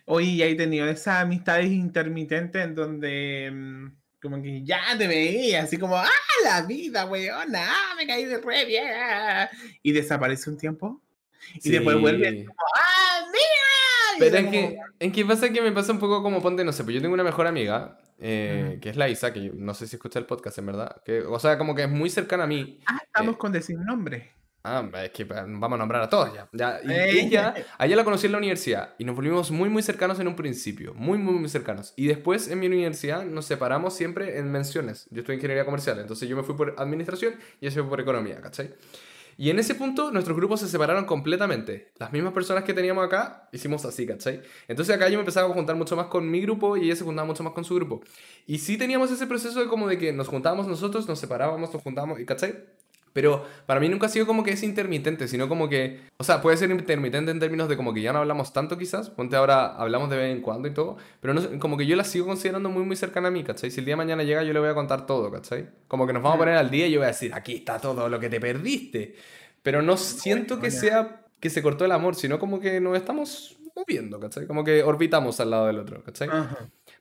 [SPEAKER 2] Oye, ¿y hay tenido esas amistades intermitentes en donde mm, como que ya te veía, así como, ¡ah, la vida, weona! ¡Ah, me caí de re bien! Y desaparece un tiempo. Y después vuelve, como, ¡ah, mira!
[SPEAKER 1] Pero en que, en que pasa que me pasa un poco como ponte, no sé, pues yo tengo una mejor amiga, eh, que es la Isa, que no sé si escucha el podcast en verdad, que, o sea, como que es muy cercana a mí.
[SPEAKER 2] Ah, estamos con decir nombre.
[SPEAKER 1] Ah, es que pues, vamos a nombrar a todos ya. ya y ella, <laughs> a ella la conocí en la universidad y nos volvimos muy, muy cercanos en un principio. Muy, muy, muy cercanos. Y después en mi universidad nos separamos siempre en menciones. Yo estoy en ingeniería comercial, entonces yo me fui por administración y ella se fue por economía, ¿cachai? Y en ese punto nuestros grupos se separaron completamente. Las mismas personas que teníamos acá hicimos así, ¿cachai? Entonces acá yo me empezaba a juntar mucho más con mi grupo y ella se juntaba mucho más con su grupo. Y sí teníamos ese proceso de como de que nos juntábamos nosotros, nos separábamos, nos juntábamos, ¿cachai? Pero para mí nunca ha sido como que es intermitente, sino como que, o sea, puede ser intermitente en términos de como que ya no hablamos tanto quizás, ponte ahora hablamos de vez en cuando y todo, pero no, como que yo la sigo considerando muy muy cercana a mí, ¿cachai? Si el día de mañana llega yo le voy a contar todo, ¿cachai? Como que nos vamos a poner al día y yo voy a decir, aquí está todo lo que te perdiste. Pero no siento que sea que se cortó el amor, sino como que nos estamos moviendo, ¿cachai? Como que orbitamos al lado del otro, ¿cachai?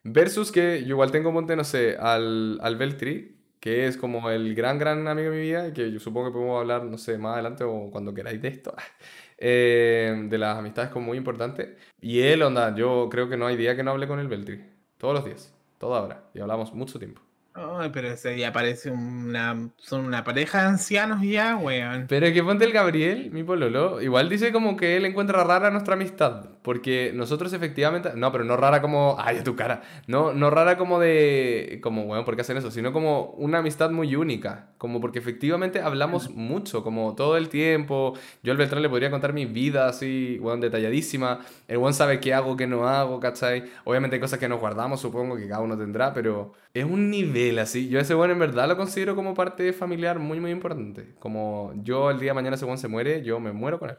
[SPEAKER 1] Versus que yo igual tengo monte, no sé, al, al Beltri, que es como el gran, gran amigo de mi vida y que yo supongo que podemos hablar, no sé, más adelante o cuando queráis de esto, <laughs> eh, de las amistades como muy importante. Y él, onda, yo creo que no hay día que no hable con el Beltri. Todos los días, toda hora. Y hablamos mucho tiempo.
[SPEAKER 2] Ay, pero ese ya parece una. Son una pareja de ancianos ya, weón.
[SPEAKER 1] Pero es que ponte el Gabriel, mi pololo, igual dice como que él encuentra rara nuestra amistad. Porque nosotros efectivamente. No, pero no rara como. Ay, a tu cara. No, no rara como de. Como, weón, ¿por qué hacen eso? Sino como una amistad muy única. Como porque efectivamente hablamos mucho, como todo el tiempo. Yo al Beltrán le podría contar mi vida así, weón, detalladísima. El weón sabe qué hago, qué no hago, ¿cachai? Obviamente hay cosas que nos guardamos, supongo que cada uno tendrá, pero es un nivel así. Yo ese bueno en verdad lo considero como parte familiar muy, muy importante. Como yo el día de mañana ese buen se muere, yo me muero con él.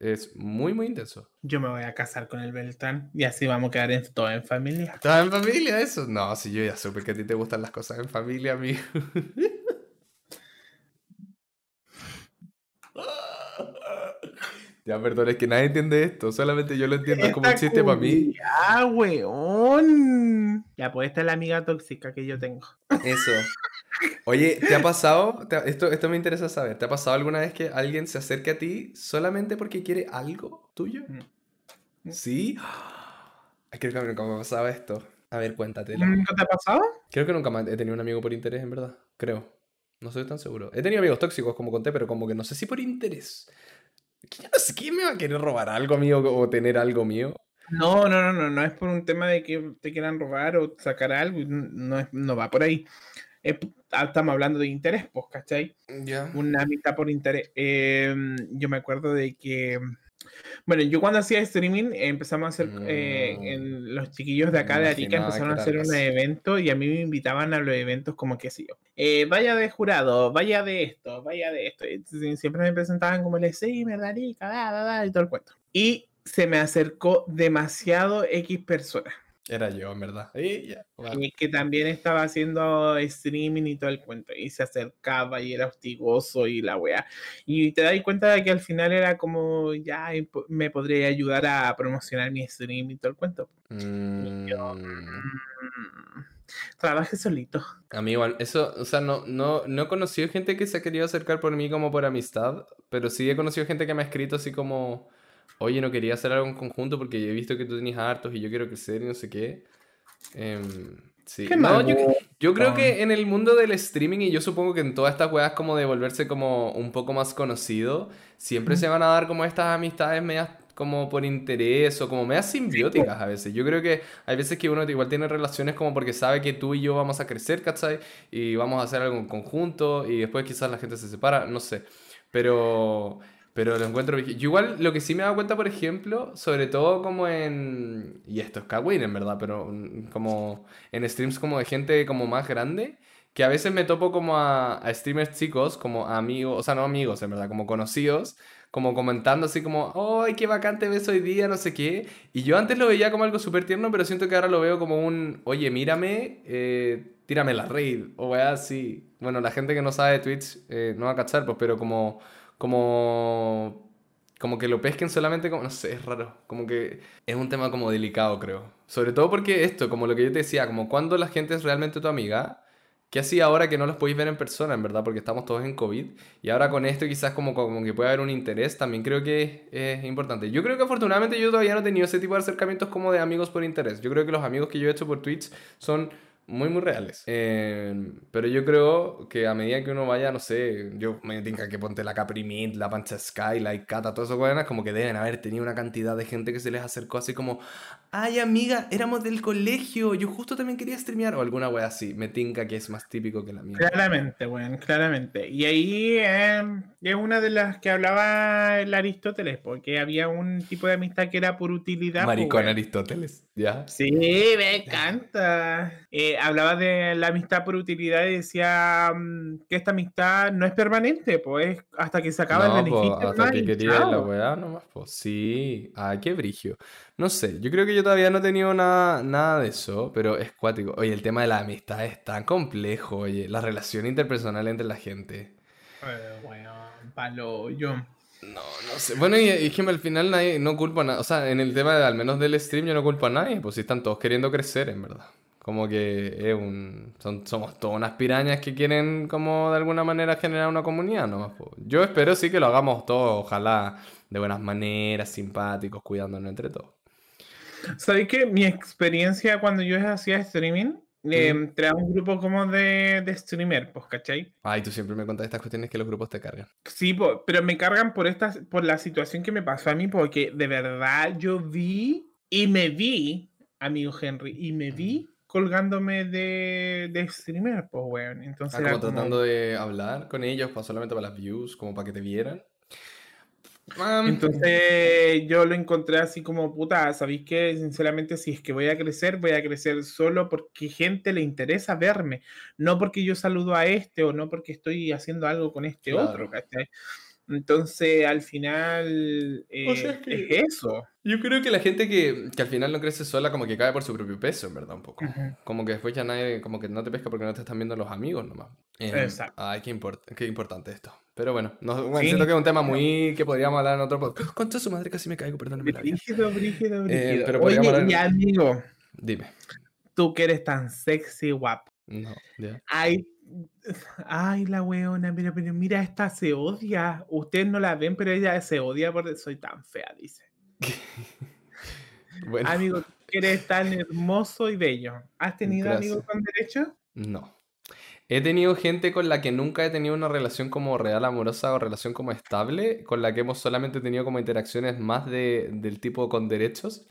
[SPEAKER 1] Es muy, muy intenso.
[SPEAKER 2] Yo me voy a casar con el Beltrán y así vamos a quedar en, todo en familia.
[SPEAKER 1] ¿Todo en familia eso? No, si yo ya supe que a ti te gustan las cosas en familia, amigo. Ya, perdón, es que nadie entiende esto. Solamente yo lo entiendo como un chiste para mí.
[SPEAKER 2] Ah, weón. Ya, pues esta es la amiga tóxica que yo tengo.
[SPEAKER 1] Eso. Oye, ¿te ha pasado? esto, esto me interesa saber. ¿Te ha pasado alguna vez que alguien se acerque a ti solamente porque quiere algo tuyo? Mm. ¿Sí? Creo que nunca me ha pasado esto. A ver, cuéntatelo.
[SPEAKER 2] ¿Nunca te ha pasado?
[SPEAKER 1] Creo que nunca he tenido un amigo por interés, en verdad. Creo. No soy tan seguro. He tenido amigos tóxicos, como conté, pero como que no sé si por interés. ¿Quién me va a querer robar algo mío o tener algo mío?
[SPEAKER 2] No, no, no, no, no es por un tema de que te quieran robar o sacar algo, no, no va por ahí. Ah, estamos hablando de interés, pues, ¿cachai? Una amistad por interés. Em, yo me acuerdo de que Bueno, yo cuando hacía streaming empezamos a hacer, eh,
[SPEAKER 1] Mm.
[SPEAKER 2] en- los chiquillos de
[SPEAKER 1] Me
[SPEAKER 2] acá de Arica empezaron a hacer un evento y a mí me invitaban a los eventos como que sí yo. eh, vaya de jurado, vaya de esto, vaya de esto. Y sie- siempre me presentaban como el streamer de Arica, da, da, da, y todo el cuento. Y se me acercó demasiado X personas.
[SPEAKER 1] Era yo, en verdad. Y ya, bueno.
[SPEAKER 2] Y que también estaba haciendo streaming y todo el cuento. Y se acercaba y era hostigoso y la wea. Y te das cuenta de que al final era como, ya me podría ayudar a promocionar mi stream y todo el cuento.
[SPEAKER 1] Mm,
[SPEAKER 2] Mm, Trabaje solito.
[SPEAKER 1] A mí igual, eso, o sea, no, no, no he conocido gente que se ha querido acercar por mí como por amistad, pero sí he conocido gente que me ha escrito así como, oye, no quería hacer algo en conjunto porque he visto que tú tenías hartos y yo quiero crecer y no sé qué. Em, sí.
[SPEAKER 2] Qué
[SPEAKER 1] No, yo, yo creo que en el mundo del streaming y yo supongo que en todas estas weas como de volverse como un poco más conocido, siempre se van a dar como estas amistades medias como por interés o como medias simbióticas a veces. Yo creo que hay veces que uno igual tiene relaciones como porque sabe que tú y yo vamos a crecer, ¿cachai? Y vamos a hacer algo en conjunto y después quizás la gente se separa, no sé. Pero, pero lo encuentro... Yo igual lo que sí me he dado cuenta, por ejemplo, sobre todo como en... Y esto es Kawin, en verdad, pero como en streams como de gente como más grande, que a veces me topo como a, a streamers chicos, como amigos, o sea, no amigos, en verdad, como conocidos, como comentando así como, ¡ay, qué bacán te ves hoy día! No sé qué. Y yo antes lo veía como algo súper tierno, pero siento que ahora lo veo como un, oye, mírame, eh, tírame la raid, o weá así. Bueno, la gente que no sabe de Twitch eh, no va a cachar, pues, pero como, como, como que lo pesquen solamente como, no sé, es raro. Como que es un tema como delicado, creo. Sobre todo porque esto, como lo que yo te decía, como cuando la gente es realmente tu amiga. ¿Qué hacía ahora que no los podéis ver en persona, en verdad? Porque estamos todos en COVID. Y ahora con esto quizás como, como que puede haber un interés, también creo que es, es importante. Yo creo que afortunadamente yo todavía no he tenido ese tipo de acercamientos como de amigos por interés. Yo creo que los amigos que yo he hecho por Twitch son muy, muy reales. Eh, pero yo creo que a medida que uno vaya, no sé, yo me tinca que ponte la Capri Mint, la Pancha Sky, la Icata, todas esas cosas, como que deben haber tenido una cantidad de gente que se les acercó así como, ay amiga, éramos del colegio, yo justo también quería streamear, o alguna wea así. Me tinca que es más típico que la mía.
[SPEAKER 2] Claramente, bueno, claramente. Y ahí eh, es una de las que hablaba el Aristóteles, porque había un tipo de amistad que era por utilidad. pues,
[SPEAKER 1] Maricón
[SPEAKER 2] weón.
[SPEAKER 1] Aristóteles, ¿ya?
[SPEAKER 2] Sí, me encanta. Eh, hablaba de la amistad por utilidad y decía mm, que esta amistad no es permanente, pues hasta que se acaba
[SPEAKER 1] No,
[SPEAKER 2] el
[SPEAKER 1] po,
[SPEAKER 2] beneficio.
[SPEAKER 1] hasta
[SPEAKER 2] hermano,
[SPEAKER 1] que quería la weá nomás, pues sí. Ay, qué brigio. No sé, yo creo que yo todavía no he tenido nada, nada de eso, pero es cuático. Oye, el tema de la amistad es tan complejo, oye, la relación interpersonal entre la gente.
[SPEAKER 2] Eh, bueno, palo, yo.
[SPEAKER 1] No, no sé. Bueno, y, y es que al final nadie, no culpo a nadie. O sea, en el tema, de- al menos del stream, yo no culpo a nadie, pues si están todos queriendo crecer, en verdad. Como que es un... son- somos todas unas pirañas que quieren como de alguna manera generar una comunidad po. Yo espero sí que lo hagamos todos, ojalá de buenas maneras, simpáticos, cuidándonos entre todos.
[SPEAKER 2] ¿Sabéis que mi experiencia cuando yo hacía streaming, eh,
[SPEAKER 1] Mm.
[SPEAKER 2] un grupo como de, de streamer, pues, ¿cachai?
[SPEAKER 1] Ay, tú siempre me contas estas cuestiones que los grupos te cargan.
[SPEAKER 2] Sí, po- pero me cargan por esta, por la situación que me pasó a mí, porque de verdad yo vi y me vi, amigo Henry, y me vi colgándome de, de streamer, pues, weón. Entonces
[SPEAKER 1] Ah, como
[SPEAKER 2] como-
[SPEAKER 1] tratando de hablar con ellos, pa- solamente para las views, como para que te vieran.
[SPEAKER 2] Entonces yo lo encontré así como puta, ¿sabéis qué? Sinceramente, si es que voy a crecer, voy a crecer solo porque gente le interesa verme, no porque yo saludo a este o no porque estoy haciendo algo con este
[SPEAKER 1] Claro.
[SPEAKER 2] otro, ¿cachai? Entonces, al final,
[SPEAKER 1] O sea,
[SPEAKER 2] eh,
[SPEAKER 1] es que-
[SPEAKER 2] es eso.
[SPEAKER 1] Yo creo que la gente que, que al final no crece sola como que cae por su propio peso, en verdad, un poco.
[SPEAKER 2] Ujú.
[SPEAKER 1] Como que después ya nadie, como que no te pesca porque no te están viendo los amigos nomás. Em,
[SPEAKER 2] Exacto.
[SPEAKER 1] Ay, qué, import- qué importante esto. Pero bueno, no, bueno,
[SPEAKER 2] Sí.
[SPEAKER 1] siento que es un tema muy que podríamos hablar en otro podcast. Concha su madre, casi me caigo, perdóname.
[SPEAKER 2] Brígido, brígido, brígido.
[SPEAKER 1] Eh, pero
[SPEAKER 2] Oye,
[SPEAKER 1] hablar-
[SPEAKER 2] y amigo,
[SPEAKER 1] Dime.
[SPEAKER 2] tú que eres tan sexy, guapo.
[SPEAKER 1] No, ya.
[SPEAKER 2] Ay, ay, la weona, mira, pero mira, esta se odia. Ustedes no la ven, pero ella se odia porque soy tan fea, dice. <laughs>
[SPEAKER 1] Bueno,
[SPEAKER 2] Amigo, eres tan hermoso y bello. ¿Has tenido amigos
[SPEAKER 1] Gracias.
[SPEAKER 2] con derecho?
[SPEAKER 1] no. He tenido gente con la que nunca he tenido una relación como real amorosa o relación como estable, con la que hemos solamente tenido como interacciones más de, del tipo con derechos,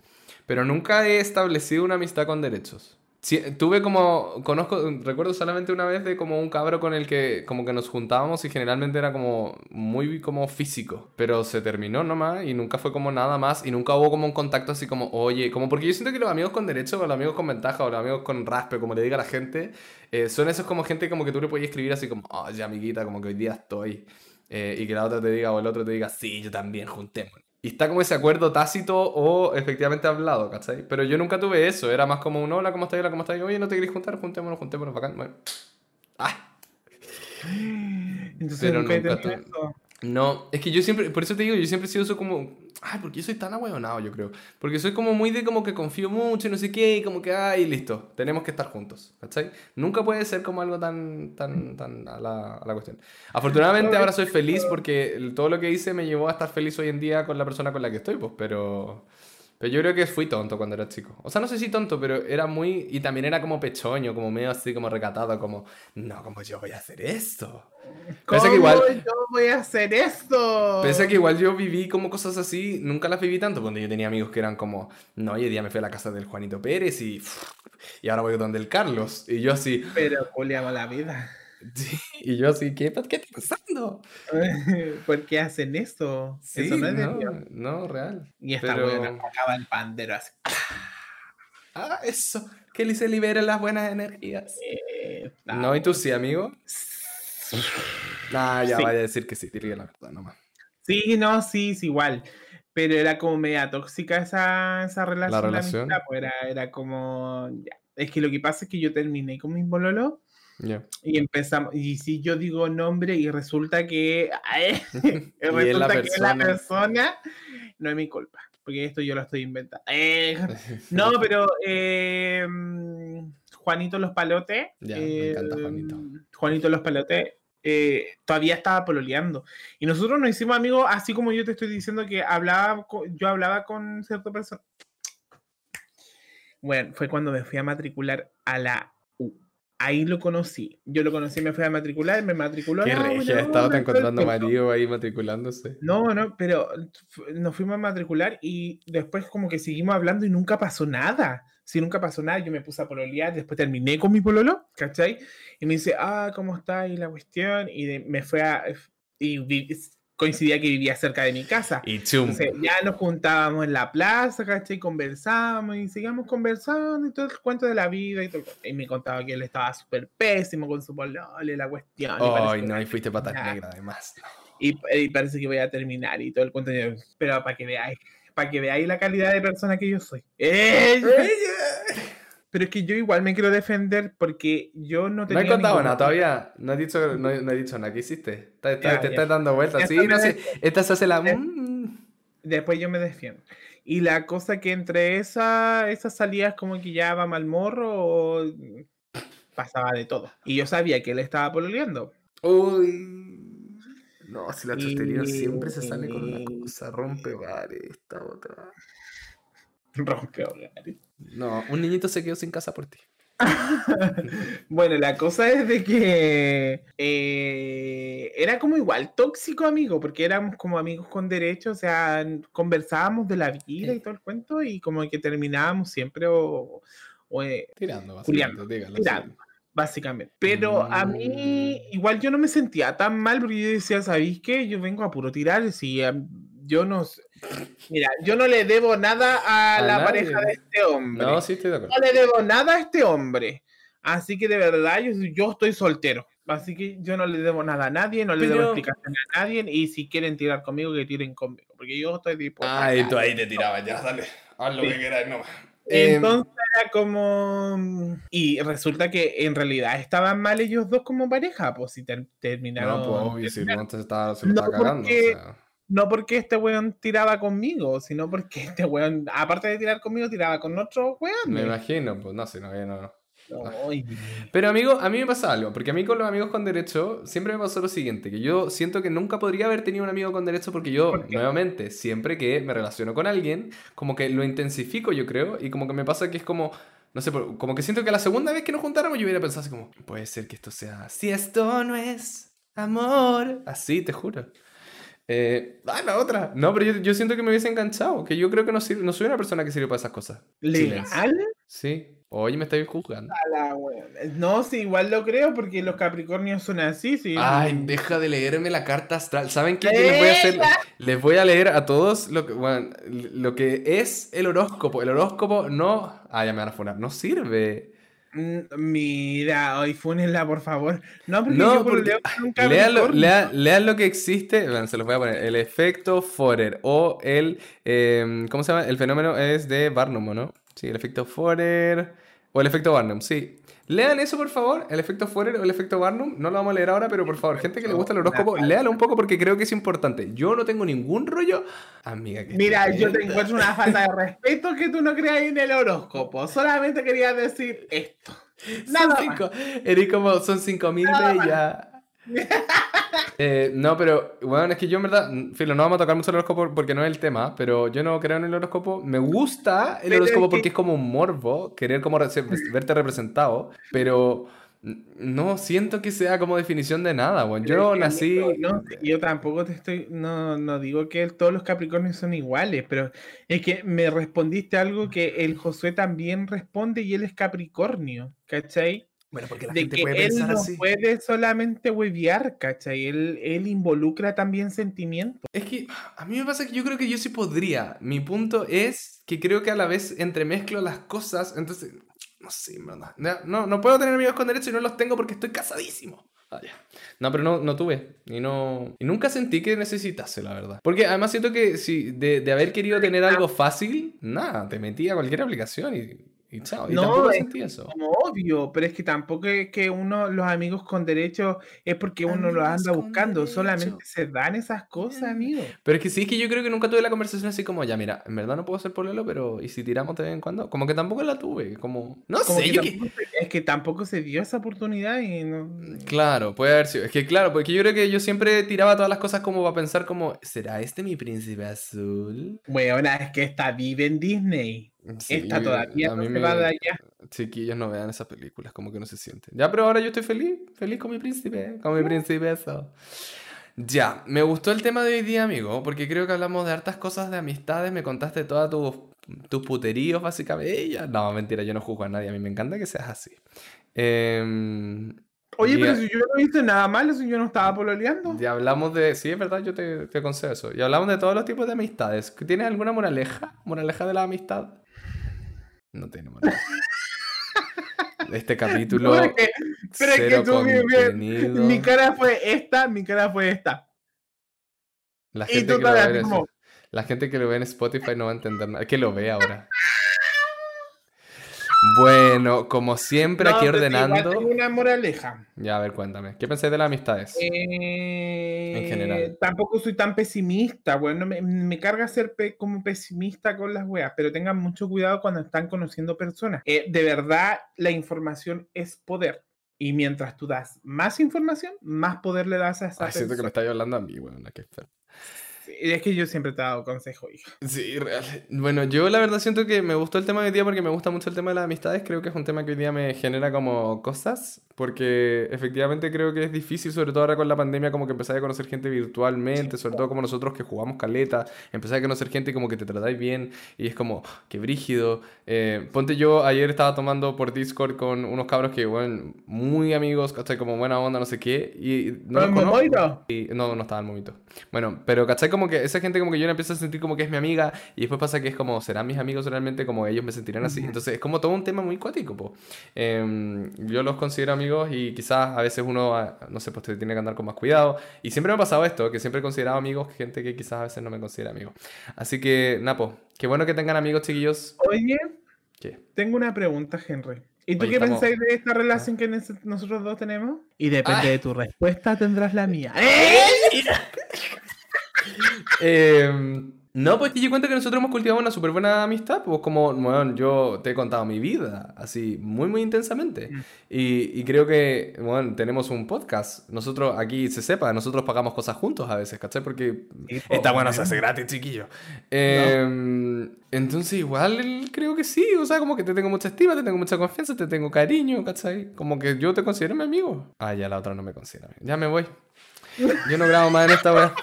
[SPEAKER 1] pero nunca he establecido una amistad con derechos. Sí, tuve como, conozco, recuerdo solamente una vez de como un cabro con el que como que nos juntábamos y generalmente era como muy como físico, pero se terminó nomás y nunca fue como nada más y nunca hubo como un contacto así como, oye, como porque yo siento que los amigos con derecho o los amigos con ventaja o los amigos con raspe, como le diga la gente, eh, son esos como gente como que tú le puedes escribir así como, oye amiguita, como que hoy día estoy. eh, y que la otra te diga o el otro te diga, sí, yo también, juntémonos. Y está como ese acuerdo tácito o efectivamente hablado, ¿cachai? Pero yo nunca tuve eso, era más como un hola, ¿cómo estás? Hola, ¿cómo estás? Oye, ¿no te querés juntar? Juntémonos, juntémonos, bacán. Bueno. ¡Ah! <gasps>
[SPEAKER 2] Entonces
[SPEAKER 1] Pero
[SPEAKER 2] nunca he
[SPEAKER 1] nunca
[SPEAKER 2] tenido
[SPEAKER 1] tu-
[SPEAKER 2] eso.
[SPEAKER 1] No, es que yo siempre, por eso te digo, yo siempre he sido eso como, ay, porque yo soy tan ahueonado, yo creo. Porque soy como muy de como que confío mucho y no sé qué, y como que, ay, listo, tenemos que estar juntos, ¿cachai? Nunca puede ser como algo tan, tan, tan a la, a la cuestión. Afortunadamente ahora soy feliz porque todo lo que hice me llevó a estar feliz hoy en día con la persona con la que estoy, pues, pero... Pero yo creo que fui tonto cuando era chico. O sea, no sé si tonto, pero era muy... Y también era como pechoño, como medio así, como recatado, como... No, como yo voy a hacer esto.
[SPEAKER 2] ¿Cómo
[SPEAKER 1] que igual-
[SPEAKER 2] yo voy a hacer esto?
[SPEAKER 1] Pese que igual yo viví como cosas así, nunca las viví tanto, cuando yo tenía amigos que eran como, no, hoy día me fui a la casa del Juanito Pérez y, y ahora voy donde el Carlos. Y yo así,
[SPEAKER 2] Pero culiamos la vida. <laughs>
[SPEAKER 1] sí, y yo así, ¿qué, ¿qué está pasando? <laughs>
[SPEAKER 2] ¿Por qué hacen eso?
[SPEAKER 1] Sí,
[SPEAKER 2] eso no es
[SPEAKER 1] no, no, real.
[SPEAKER 2] Y esta
[SPEAKER 1] pero-
[SPEAKER 2] buena acaba el pandero así. <laughs>
[SPEAKER 1] Ah, eso, que se liberen las buenas energías.
[SPEAKER 2] Eh,
[SPEAKER 1] No, ¿y tú sí, amigo? Ah, ya
[SPEAKER 2] Sí.
[SPEAKER 1] vaya a decir que sí, diría la verdad nomás.
[SPEAKER 2] Sí, no, sí, es igual. Pero era como media tóxica esa, esa relación. de
[SPEAKER 1] relación?
[SPEAKER 2] amistad, pues era, era como. ya. Es que lo que pasa es que yo terminé con mis bololos Y empezamos. Y si yo digo nombre y resulta que. <laughs> <laughs>
[SPEAKER 1] Y la
[SPEAKER 2] resulta que es la
[SPEAKER 1] persona.
[SPEAKER 2] no es mi culpa. Porque esto yo lo estoy inventando. Eh, <laughs> no, pero. eh, mm, Juanito Los Palotes. Eh,
[SPEAKER 1] Juanito.
[SPEAKER 2] Juanito Los Palotes. eh, todavía estaba pololeando. Y nosotros nos hicimos amigos, así como yo te estoy diciendo que hablaba, co- yo hablaba con cierta persona. Bueno, fue cuando me fui a matricular a la U. Ahí lo conocí. Yo lo conocí, me fui a matricular, me matriculó.
[SPEAKER 1] Qué
[SPEAKER 2] ah,
[SPEAKER 1] regia,
[SPEAKER 2] buena
[SPEAKER 1] estaba
[SPEAKER 2] onda,
[SPEAKER 1] encontrando marido ahí matriculándose.
[SPEAKER 2] No, no, pero nos fuimos a matricular y después como que seguimos hablando y nunca pasó nada. Si nunca pasó nada, yo me puse a pololear, después terminé con mi pololo, ¿cachai? Y me dice, ah, ¿cómo está? Y la cuestión, y de- me fue a... Y vi- coincidía que vivía cerca de mi casa.
[SPEAKER 1] Y.
[SPEAKER 2] Entonces ya nos juntábamos en la plaza, ¿cachai? Conversábamos y seguíamos conversando y todo el cuento de la vida y todo. Y me contaba que él estaba súper pésimo con su pololo y la cuestión.
[SPEAKER 1] Ay, no, y fuiste patas
[SPEAKER 2] Ya.
[SPEAKER 1] negras además.
[SPEAKER 2] y, y parece que voy a terminar y todo el cuento. Pero para que veáis, para que veáis la calidad de persona que yo soy. ¡Eh! Pero es que yo igual me quiero defender porque yo no
[SPEAKER 1] No
[SPEAKER 2] tenía.
[SPEAKER 1] he contado nada todavía. No he dicho, no, no he dicho nada. ¿Qué hiciste? Te, te-
[SPEAKER 2] Ya,
[SPEAKER 1] te estás dando vueltas. Sí,
[SPEAKER 2] está,
[SPEAKER 1] no sé. Esta se hace la. Mm.
[SPEAKER 2] Después yo me defiendo. Y la cosa que entre esa, esas salidas como que ya va mal morro o pasaba de todo. Y yo sabía que él estaba pololeando.
[SPEAKER 1] Uy. No, si la
[SPEAKER 2] Y-
[SPEAKER 1] chustería siempre se sale con una cosa. Rompe bares, esta otra. <laughs>
[SPEAKER 2] Rompe hogares.
[SPEAKER 1] No, un niñito se quedó sin casa por ti. <laughs>
[SPEAKER 2] bueno, la cosa es de que eh, era como igual tóxico, amigo, porque éramos como amigos con derecho, o sea, conversábamos de la vida y todo el cuento y como que terminábamos siempre o, o, eh,
[SPEAKER 1] Tirando, básicamente. dígalo,
[SPEAKER 2] tirando. básicamente. Pero a mí
[SPEAKER 1] Mm.
[SPEAKER 2] igual yo no me sentía tan mal porque yo decía, ¿sabéis qué? Yo vengo a puro tirar, si am- yo no... Mira, yo no le debo nada a,
[SPEAKER 1] A
[SPEAKER 2] la
[SPEAKER 1] nadie.
[SPEAKER 2] pareja de este hombre.
[SPEAKER 1] No, sí estoy de acuerdo.
[SPEAKER 2] no le debo nada a este hombre. Así que de verdad yo, yo estoy soltero. Así que yo no le debo nada a nadie, no le debo
[SPEAKER 1] Pero-
[SPEAKER 2] explicación a nadie. Y si quieren tirar conmigo, que tiren conmigo. Porque yo estoy dispuesto.
[SPEAKER 1] Ay, tú ahí te tirabas, ya, dale. Haz lo
[SPEAKER 2] Sí.
[SPEAKER 1] que quieras, no. Em,
[SPEAKER 2] Entonces era como. Y resulta que en realidad estaban mal ellos dos como pareja. Pues si ter- terminaron.
[SPEAKER 1] no, pues obvio, si no te estaba, se lo
[SPEAKER 2] No,
[SPEAKER 1] estaba cagando.
[SPEAKER 2] porque-
[SPEAKER 1] O sea.
[SPEAKER 2] No porque este weón tiraba conmigo, sino porque este weón, aparte de tirar conmigo, tiraba con otro weón.
[SPEAKER 1] Me imagino, pues no sé, no, no.
[SPEAKER 2] Ay,
[SPEAKER 1] Pero amigo, a mí me pasa algo, porque a mí con los amigos con derecho siempre me pasó lo siguiente, que yo siento que nunca podría haber tenido un amigo con derecho porque yo,
[SPEAKER 2] ¿Por
[SPEAKER 1] nuevamente, siempre que me relaciono con alguien, como que lo intensifico yo creo, y como que me pasa que es como, no sé, como que siento que la segunda vez que nos juntáramos yo hubiera pensado así como, puede ser que esto sea, si esto no es amor, así, te juro. Eh, ah, la otra. No, pero yo, yo siento que me hubiese enganchado, que yo creo que no, sirve- no soy una persona que sirve para esas cosas.
[SPEAKER 2] ¿Legal?
[SPEAKER 1] Sí. Oye, me estáis juzgando.
[SPEAKER 2] La. No, sí, igual lo creo porque los Capricornios son así, sí.
[SPEAKER 1] Ay, deja de leerme la carta astral. ¿Saben qué? Les voy a hacer. Les voy a leer a todos lo que, bueno, lo que es el horóscopo. El horóscopo no. Ah, ya me van a funar. No sirve.
[SPEAKER 2] Mm, Mira, hoy fúnenla, por favor. No, porque
[SPEAKER 1] No,
[SPEAKER 2] yo por
[SPEAKER 1] porque-
[SPEAKER 2] un
[SPEAKER 1] Lean lo,
[SPEAKER 2] Capricornio.
[SPEAKER 1] lean- lo que existe, bueno, se los voy a poner, el efecto Forer o el, eh, ¿cómo se llama? El fenómeno es de Barnum, ¿o ¿no? Sí, el efecto Forer o el efecto Barnum, sí. Lean eso, por favor, el efecto Forer o el efecto Barnum, no lo vamos a leer ahora, pero por favor, gente que le gusta el horóscopo, léalo un poco porque creo que es importante. Yo no tengo ningún rollo, amiga. que
[SPEAKER 2] Mira, yo te encuentro una falta de <laughs> respeto que tú no creas en el horóscopo. Solamente quería decir esto.
[SPEAKER 1] Son
[SPEAKER 2] Nada más.
[SPEAKER 1] cinco, eres como, son cinco mil
[SPEAKER 2] Nada más.
[SPEAKER 1] bellas. <laughs> Eh, no, pero bueno, es que yo en verdad, Filo, no vamos a tocar mucho el horóscopo porque no es el tema, pero yo no creo en el horóscopo. Me gusta el horóscopo
[SPEAKER 2] que-
[SPEAKER 1] porque es como un morbo, querer como verte representado, pero no siento que sea como definición de nada, bueno. Yo nací...
[SPEAKER 2] no, yo tampoco te estoy. No, no digo que todos los Capricornios son iguales, pero es que me respondiste algo que el Josué también responde y él es Capricornio, ¿cachai?
[SPEAKER 1] Bueno, porque
[SPEAKER 2] de que él no puede solamente huevear, ¿cachai? Él, él involucra también sentimientos.
[SPEAKER 1] Es que a mí me pasa que yo creo que yo sí podría. Mi punto es que creo que a la vez entremezclo las cosas, entonces, no sé, verdad. No, no, no puedo tener amigos con derecho y no los tengo porque estoy casadísimo. Ah, ya. No, pero no, no tuve. Y no. Y nunca sentí que necesitase, la verdad. Porque además siento que si de, de haber querido tener algo fácil, nada, te metí a cualquier aplicación y, y chao. Y
[SPEAKER 2] No,
[SPEAKER 1] tampoco
[SPEAKER 2] es
[SPEAKER 1] sentí eso.
[SPEAKER 2] Como obvio, pero es que tampoco es que uno, los amigos con derecho, es porque uno los
[SPEAKER 1] Amigos
[SPEAKER 2] anda
[SPEAKER 1] con
[SPEAKER 2] buscando.
[SPEAKER 1] derecho.
[SPEAKER 2] Solamente se dan esas cosas, amigo.
[SPEAKER 1] Pero es que sí, es que yo creo que nunca tuve la conversación así como, ya, mira, en verdad no puedo ser pololo, pero ¿y si tiramos de vez en cuando? Como que tampoco la tuve, como... No
[SPEAKER 2] Como
[SPEAKER 1] sé,
[SPEAKER 2] que
[SPEAKER 1] yo
[SPEAKER 2] tampoco es que tampoco se dio esa oportunidad y no.
[SPEAKER 1] Claro, puede haber sido. Es que claro, porque yo creo que yo siempre tiraba todas las cosas como para pensar como, ¿será este mi príncipe azul?
[SPEAKER 2] Bueno, es que esta vive en Disney.
[SPEAKER 1] Sí,
[SPEAKER 2] esta todavía
[SPEAKER 1] a
[SPEAKER 2] no
[SPEAKER 1] mí
[SPEAKER 2] se
[SPEAKER 1] me-
[SPEAKER 2] va de allá.
[SPEAKER 1] Chiquillos no vean esas películas, como que no se sienten. Ya, pero ahora yo estoy feliz, feliz con mi príncipe, con mi príncipe eso. Ya, me gustó el tema de hoy día, amigo, porque creo que hablamos de hartas cosas de amistades, me contaste todas tus, tus puteríos, básicamente. Ya, No, mentira, yo no juzgo a nadie, a mí me encanta que seas así. Em,
[SPEAKER 2] Oye, pero
[SPEAKER 1] ya-
[SPEAKER 2] si yo no hice nada malo, si yo no estaba pololeando.
[SPEAKER 1] Ya hablamos de. Sí, es verdad, yo te, te concedo eso. Y hablamos de todos los tipos de amistades. ¿Tienes alguna moraleja? ¿Moraleja de la amistad? No tiene moraleja. Este capítulo.
[SPEAKER 2] No, es que- pero es que
[SPEAKER 1] cero
[SPEAKER 2] tú, mi- cara fue esta, mi cara fue esta.
[SPEAKER 1] La
[SPEAKER 2] Y
[SPEAKER 1] gente, que lo ve en la gente que lo ve en Spotify no va a entender nada. Que lo ve ahora. Bueno, como siempre,
[SPEAKER 2] No,
[SPEAKER 1] aquí
[SPEAKER 2] pero sí, igual
[SPEAKER 1] ordenando.
[SPEAKER 2] tengo una moraleja.
[SPEAKER 1] Ya, a ver, cuéntame. ¿Qué pensáis de las amistades?
[SPEAKER 2] Eh,
[SPEAKER 1] general.
[SPEAKER 2] Tampoco soy tan pesimista, bueno, me, me carga ser pe- como pesimista con las weas, pero tengan mucho cuidado cuando están conociendo personas. Eh, de verdad, la información es poder. Y mientras tú das más información, más poder le das a esa
[SPEAKER 1] Ay, siento que me
[SPEAKER 2] persona.
[SPEAKER 1] estáis hablando a mí, bueno, qué feo.
[SPEAKER 2] Sí, Es que yo siempre te he dado consejo, hija.
[SPEAKER 1] Sí, real. Bueno, yo la verdad siento que me gustó el tema de hoy día porque me gusta mucho el tema de las amistades. Creo que es un tema que hoy día me genera como cosas. Porque efectivamente creo que es difícil, sobre todo ahora con la pandemia, como que empezar a conocer gente virtualmente, sobre todo como nosotros que jugamos caleta, empezar a conocer gente y como que te tratáis bien y es como, qué brígido. Eh, ponte yo, ayer estaba tomando por Discord con unos cabros que, bueno, muy amigos, ¿cachai? Como buena onda, no sé qué. Y no los
[SPEAKER 2] ¿Con
[SPEAKER 1] conozco.
[SPEAKER 2] Momoiro?
[SPEAKER 1] Y no, no estaba el momento. Bueno, pero ¿cachai? Como que esa gente como que yo la empiezo a sentir como que es mi amiga y después pasa que es como, ¿serán mis amigos realmente? Como ellos me sentirán así. Entonces es como todo un tema muy cuático, po. Em, yo los considero amigos y quizás a veces uno, ah, no sé, pues te tiene que andar con más cuidado. Y siempre me ha pasado esto, que siempre he considerado amigos gente que quizás a veces no me considera amigo. Así que, Napo, qué bueno que tengan amigos, chiquillos.
[SPEAKER 2] Oye,
[SPEAKER 1] ¿Qué?
[SPEAKER 2] tengo una pregunta, Henry. ¿Y tú
[SPEAKER 1] Oye,
[SPEAKER 2] qué
[SPEAKER 1] estamos-
[SPEAKER 2] pensáis de esta relación que nes- nosotros dos tenemos? Y depende
[SPEAKER 1] Ay.
[SPEAKER 2] de tu respuesta, tendrás la mía.
[SPEAKER 1] Em, no, pues que yo cuento que nosotros hemos cultivado una súper buena amistad, pues como, bueno, yo te he contado mi vida, así, muy, muy intensamente.
[SPEAKER 2] Mm.
[SPEAKER 1] Y, y creo que, bueno, tenemos un podcast. Nosotros, aquí se sepa, nosotros pagamos cosas juntos a veces, ¿cachai? Porque <laughs> está bueno, se hace gratis, chiquillo. Em, entonces, igual creo que sí, o sea, como que te tengo mucha estima, te tengo mucha confianza, te tengo cariño, ¿cachai? Como que yo te considero mi amigo. Ah, ya la otra no me considera. Ya me voy. Yo no grabo más en esta hora.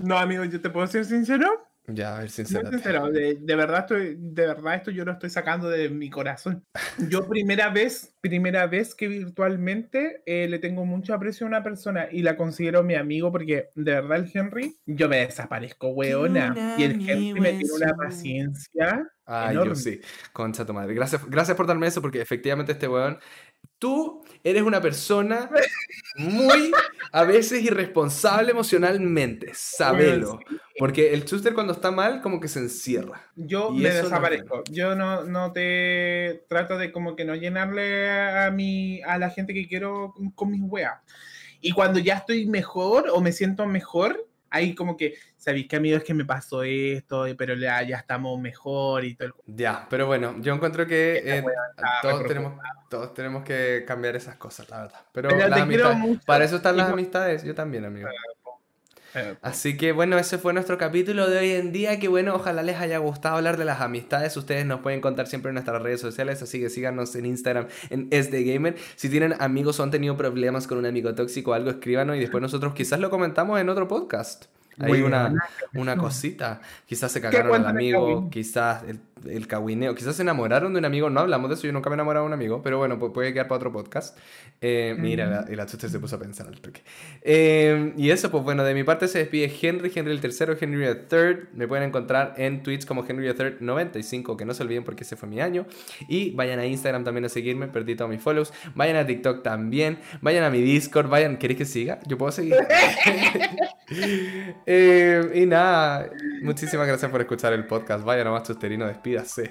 [SPEAKER 2] No, amigo, yo te puedo ser sincero.
[SPEAKER 1] Ya, a ver, sincero.
[SPEAKER 2] sincero, de, de verdad estoy, de verdad esto yo lo estoy sacando de mi corazón. <laughs> Yo primera vez, primera vez que virtualmente eh, le tengo mucho aprecio a una persona y la considero mi amigo porque de verdad el Henry, yo me desaparezco, weona. Y el Henry me tiene una paciencia.
[SPEAKER 1] Ay, yo
[SPEAKER 2] enorme.
[SPEAKER 1] sí. Concha tu madre. Gracias, gracias por darme eso porque efectivamente este weón. Tú eres una persona muy, a veces, irresponsable emocionalmente. Sabelo. Porque el Chuster cuando está mal, como que se encierra.
[SPEAKER 2] Yo
[SPEAKER 1] Y
[SPEAKER 2] me
[SPEAKER 1] eso no es
[SPEAKER 2] desaparezco. Yo no, no te trato de como que no llenarle a mi, a la gente que quiero con- con mis weas. Y cuando ya estoy mejor o me siento mejor, ahí como que, ¿sabéis qué amigo es que me pasó esto? Pero ya, ya estamos mejor y todo el
[SPEAKER 1] Ya, pero bueno, yo encuentro que eh, todos, tenemos, todos tenemos que cambiar esas cosas, la verdad. Pero,
[SPEAKER 2] Pero
[SPEAKER 1] las
[SPEAKER 2] te quiero
[SPEAKER 1] amistades-
[SPEAKER 2] mucho.
[SPEAKER 1] para eso están las amistades, yo también, amigo.
[SPEAKER 2] Eh,
[SPEAKER 1] Así que bueno, ese fue nuestro capítulo de hoy en día. Que bueno, ojalá les haya gustado hablar de las amistades. Ustedes nos pueden contar siempre en nuestras redes sociales, así que síganos en Instagram en SDGamer. Si tienen amigos o han tenido problemas con un amigo tóxico o algo, escríbanos y después nosotros quizás lo comentamos en otro podcast. Hay una, una cosita. Quizás se cagaron al
[SPEAKER 2] el
[SPEAKER 1] amigo, quizás el, el cagüineo, quizás se enamoraron de un amigo. No hablamos de eso, yo nunca me he enamorado de un amigo, pero bueno, pu- puede quedar para otro podcast. Eh, Mira, la, y la chucha se puso a pensar al toque. Eh, y eso, pues bueno, de mi parte se despide Henry, Henry el tercero, Henry el third. Me pueden encontrar en Twitch como Henry el third 95, que no se olviden porque ese fue mi año. Y vayan a Instagram también a seguirme, perdí todos mis follows. Vayan a TikTok también. Vayan a mi Discord, vayan. ¿Queréis que siga? Yo puedo seguir. <laughs> <laughs> Eh, y nada, muchísimas gracias por escuchar el podcast. Vaya nomás, Chusterino, despídase.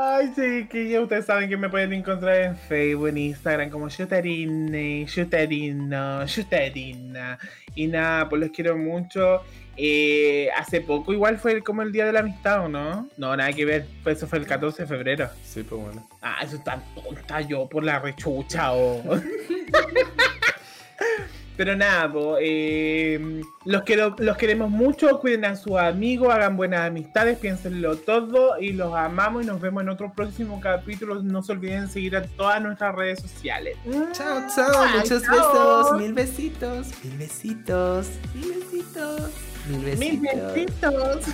[SPEAKER 2] Ay, sí, que ya ustedes saben que me pueden encontrar en Facebook, en Instagram como Shutarine, Shutarino, Shutarina. Y nada, pues los quiero mucho. Eh, hace poco igual fue como el Día de la Amistad, ¿o no? No, nada que ver. Pues eso fue el 14 de febrero.
[SPEAKER 1] Sí, pues bueno.
[SPEAKER 2] Ah, eso está tonta yo por la rechucha o... <laughs> Pero nada, po, eh, los, quiero, los queremos mucho, cuiden a sus amigos, hagan buenas amistades, piénsenlo todo y los amamos y nos vemos en otro próximo capítulo. No se olviden seguir a todas nuestras redes sociales.
[SPEAKER 1] Chao, chao,
[SPEAKER 2] Ay,
[SPEAKER 1] muchos
[SPEAKER 2] chao.
[SPEAKER 1] besos, mil besitos, mil besitos, mil besitos, mil besitos.
[SPEAKER 2] Mil besitos.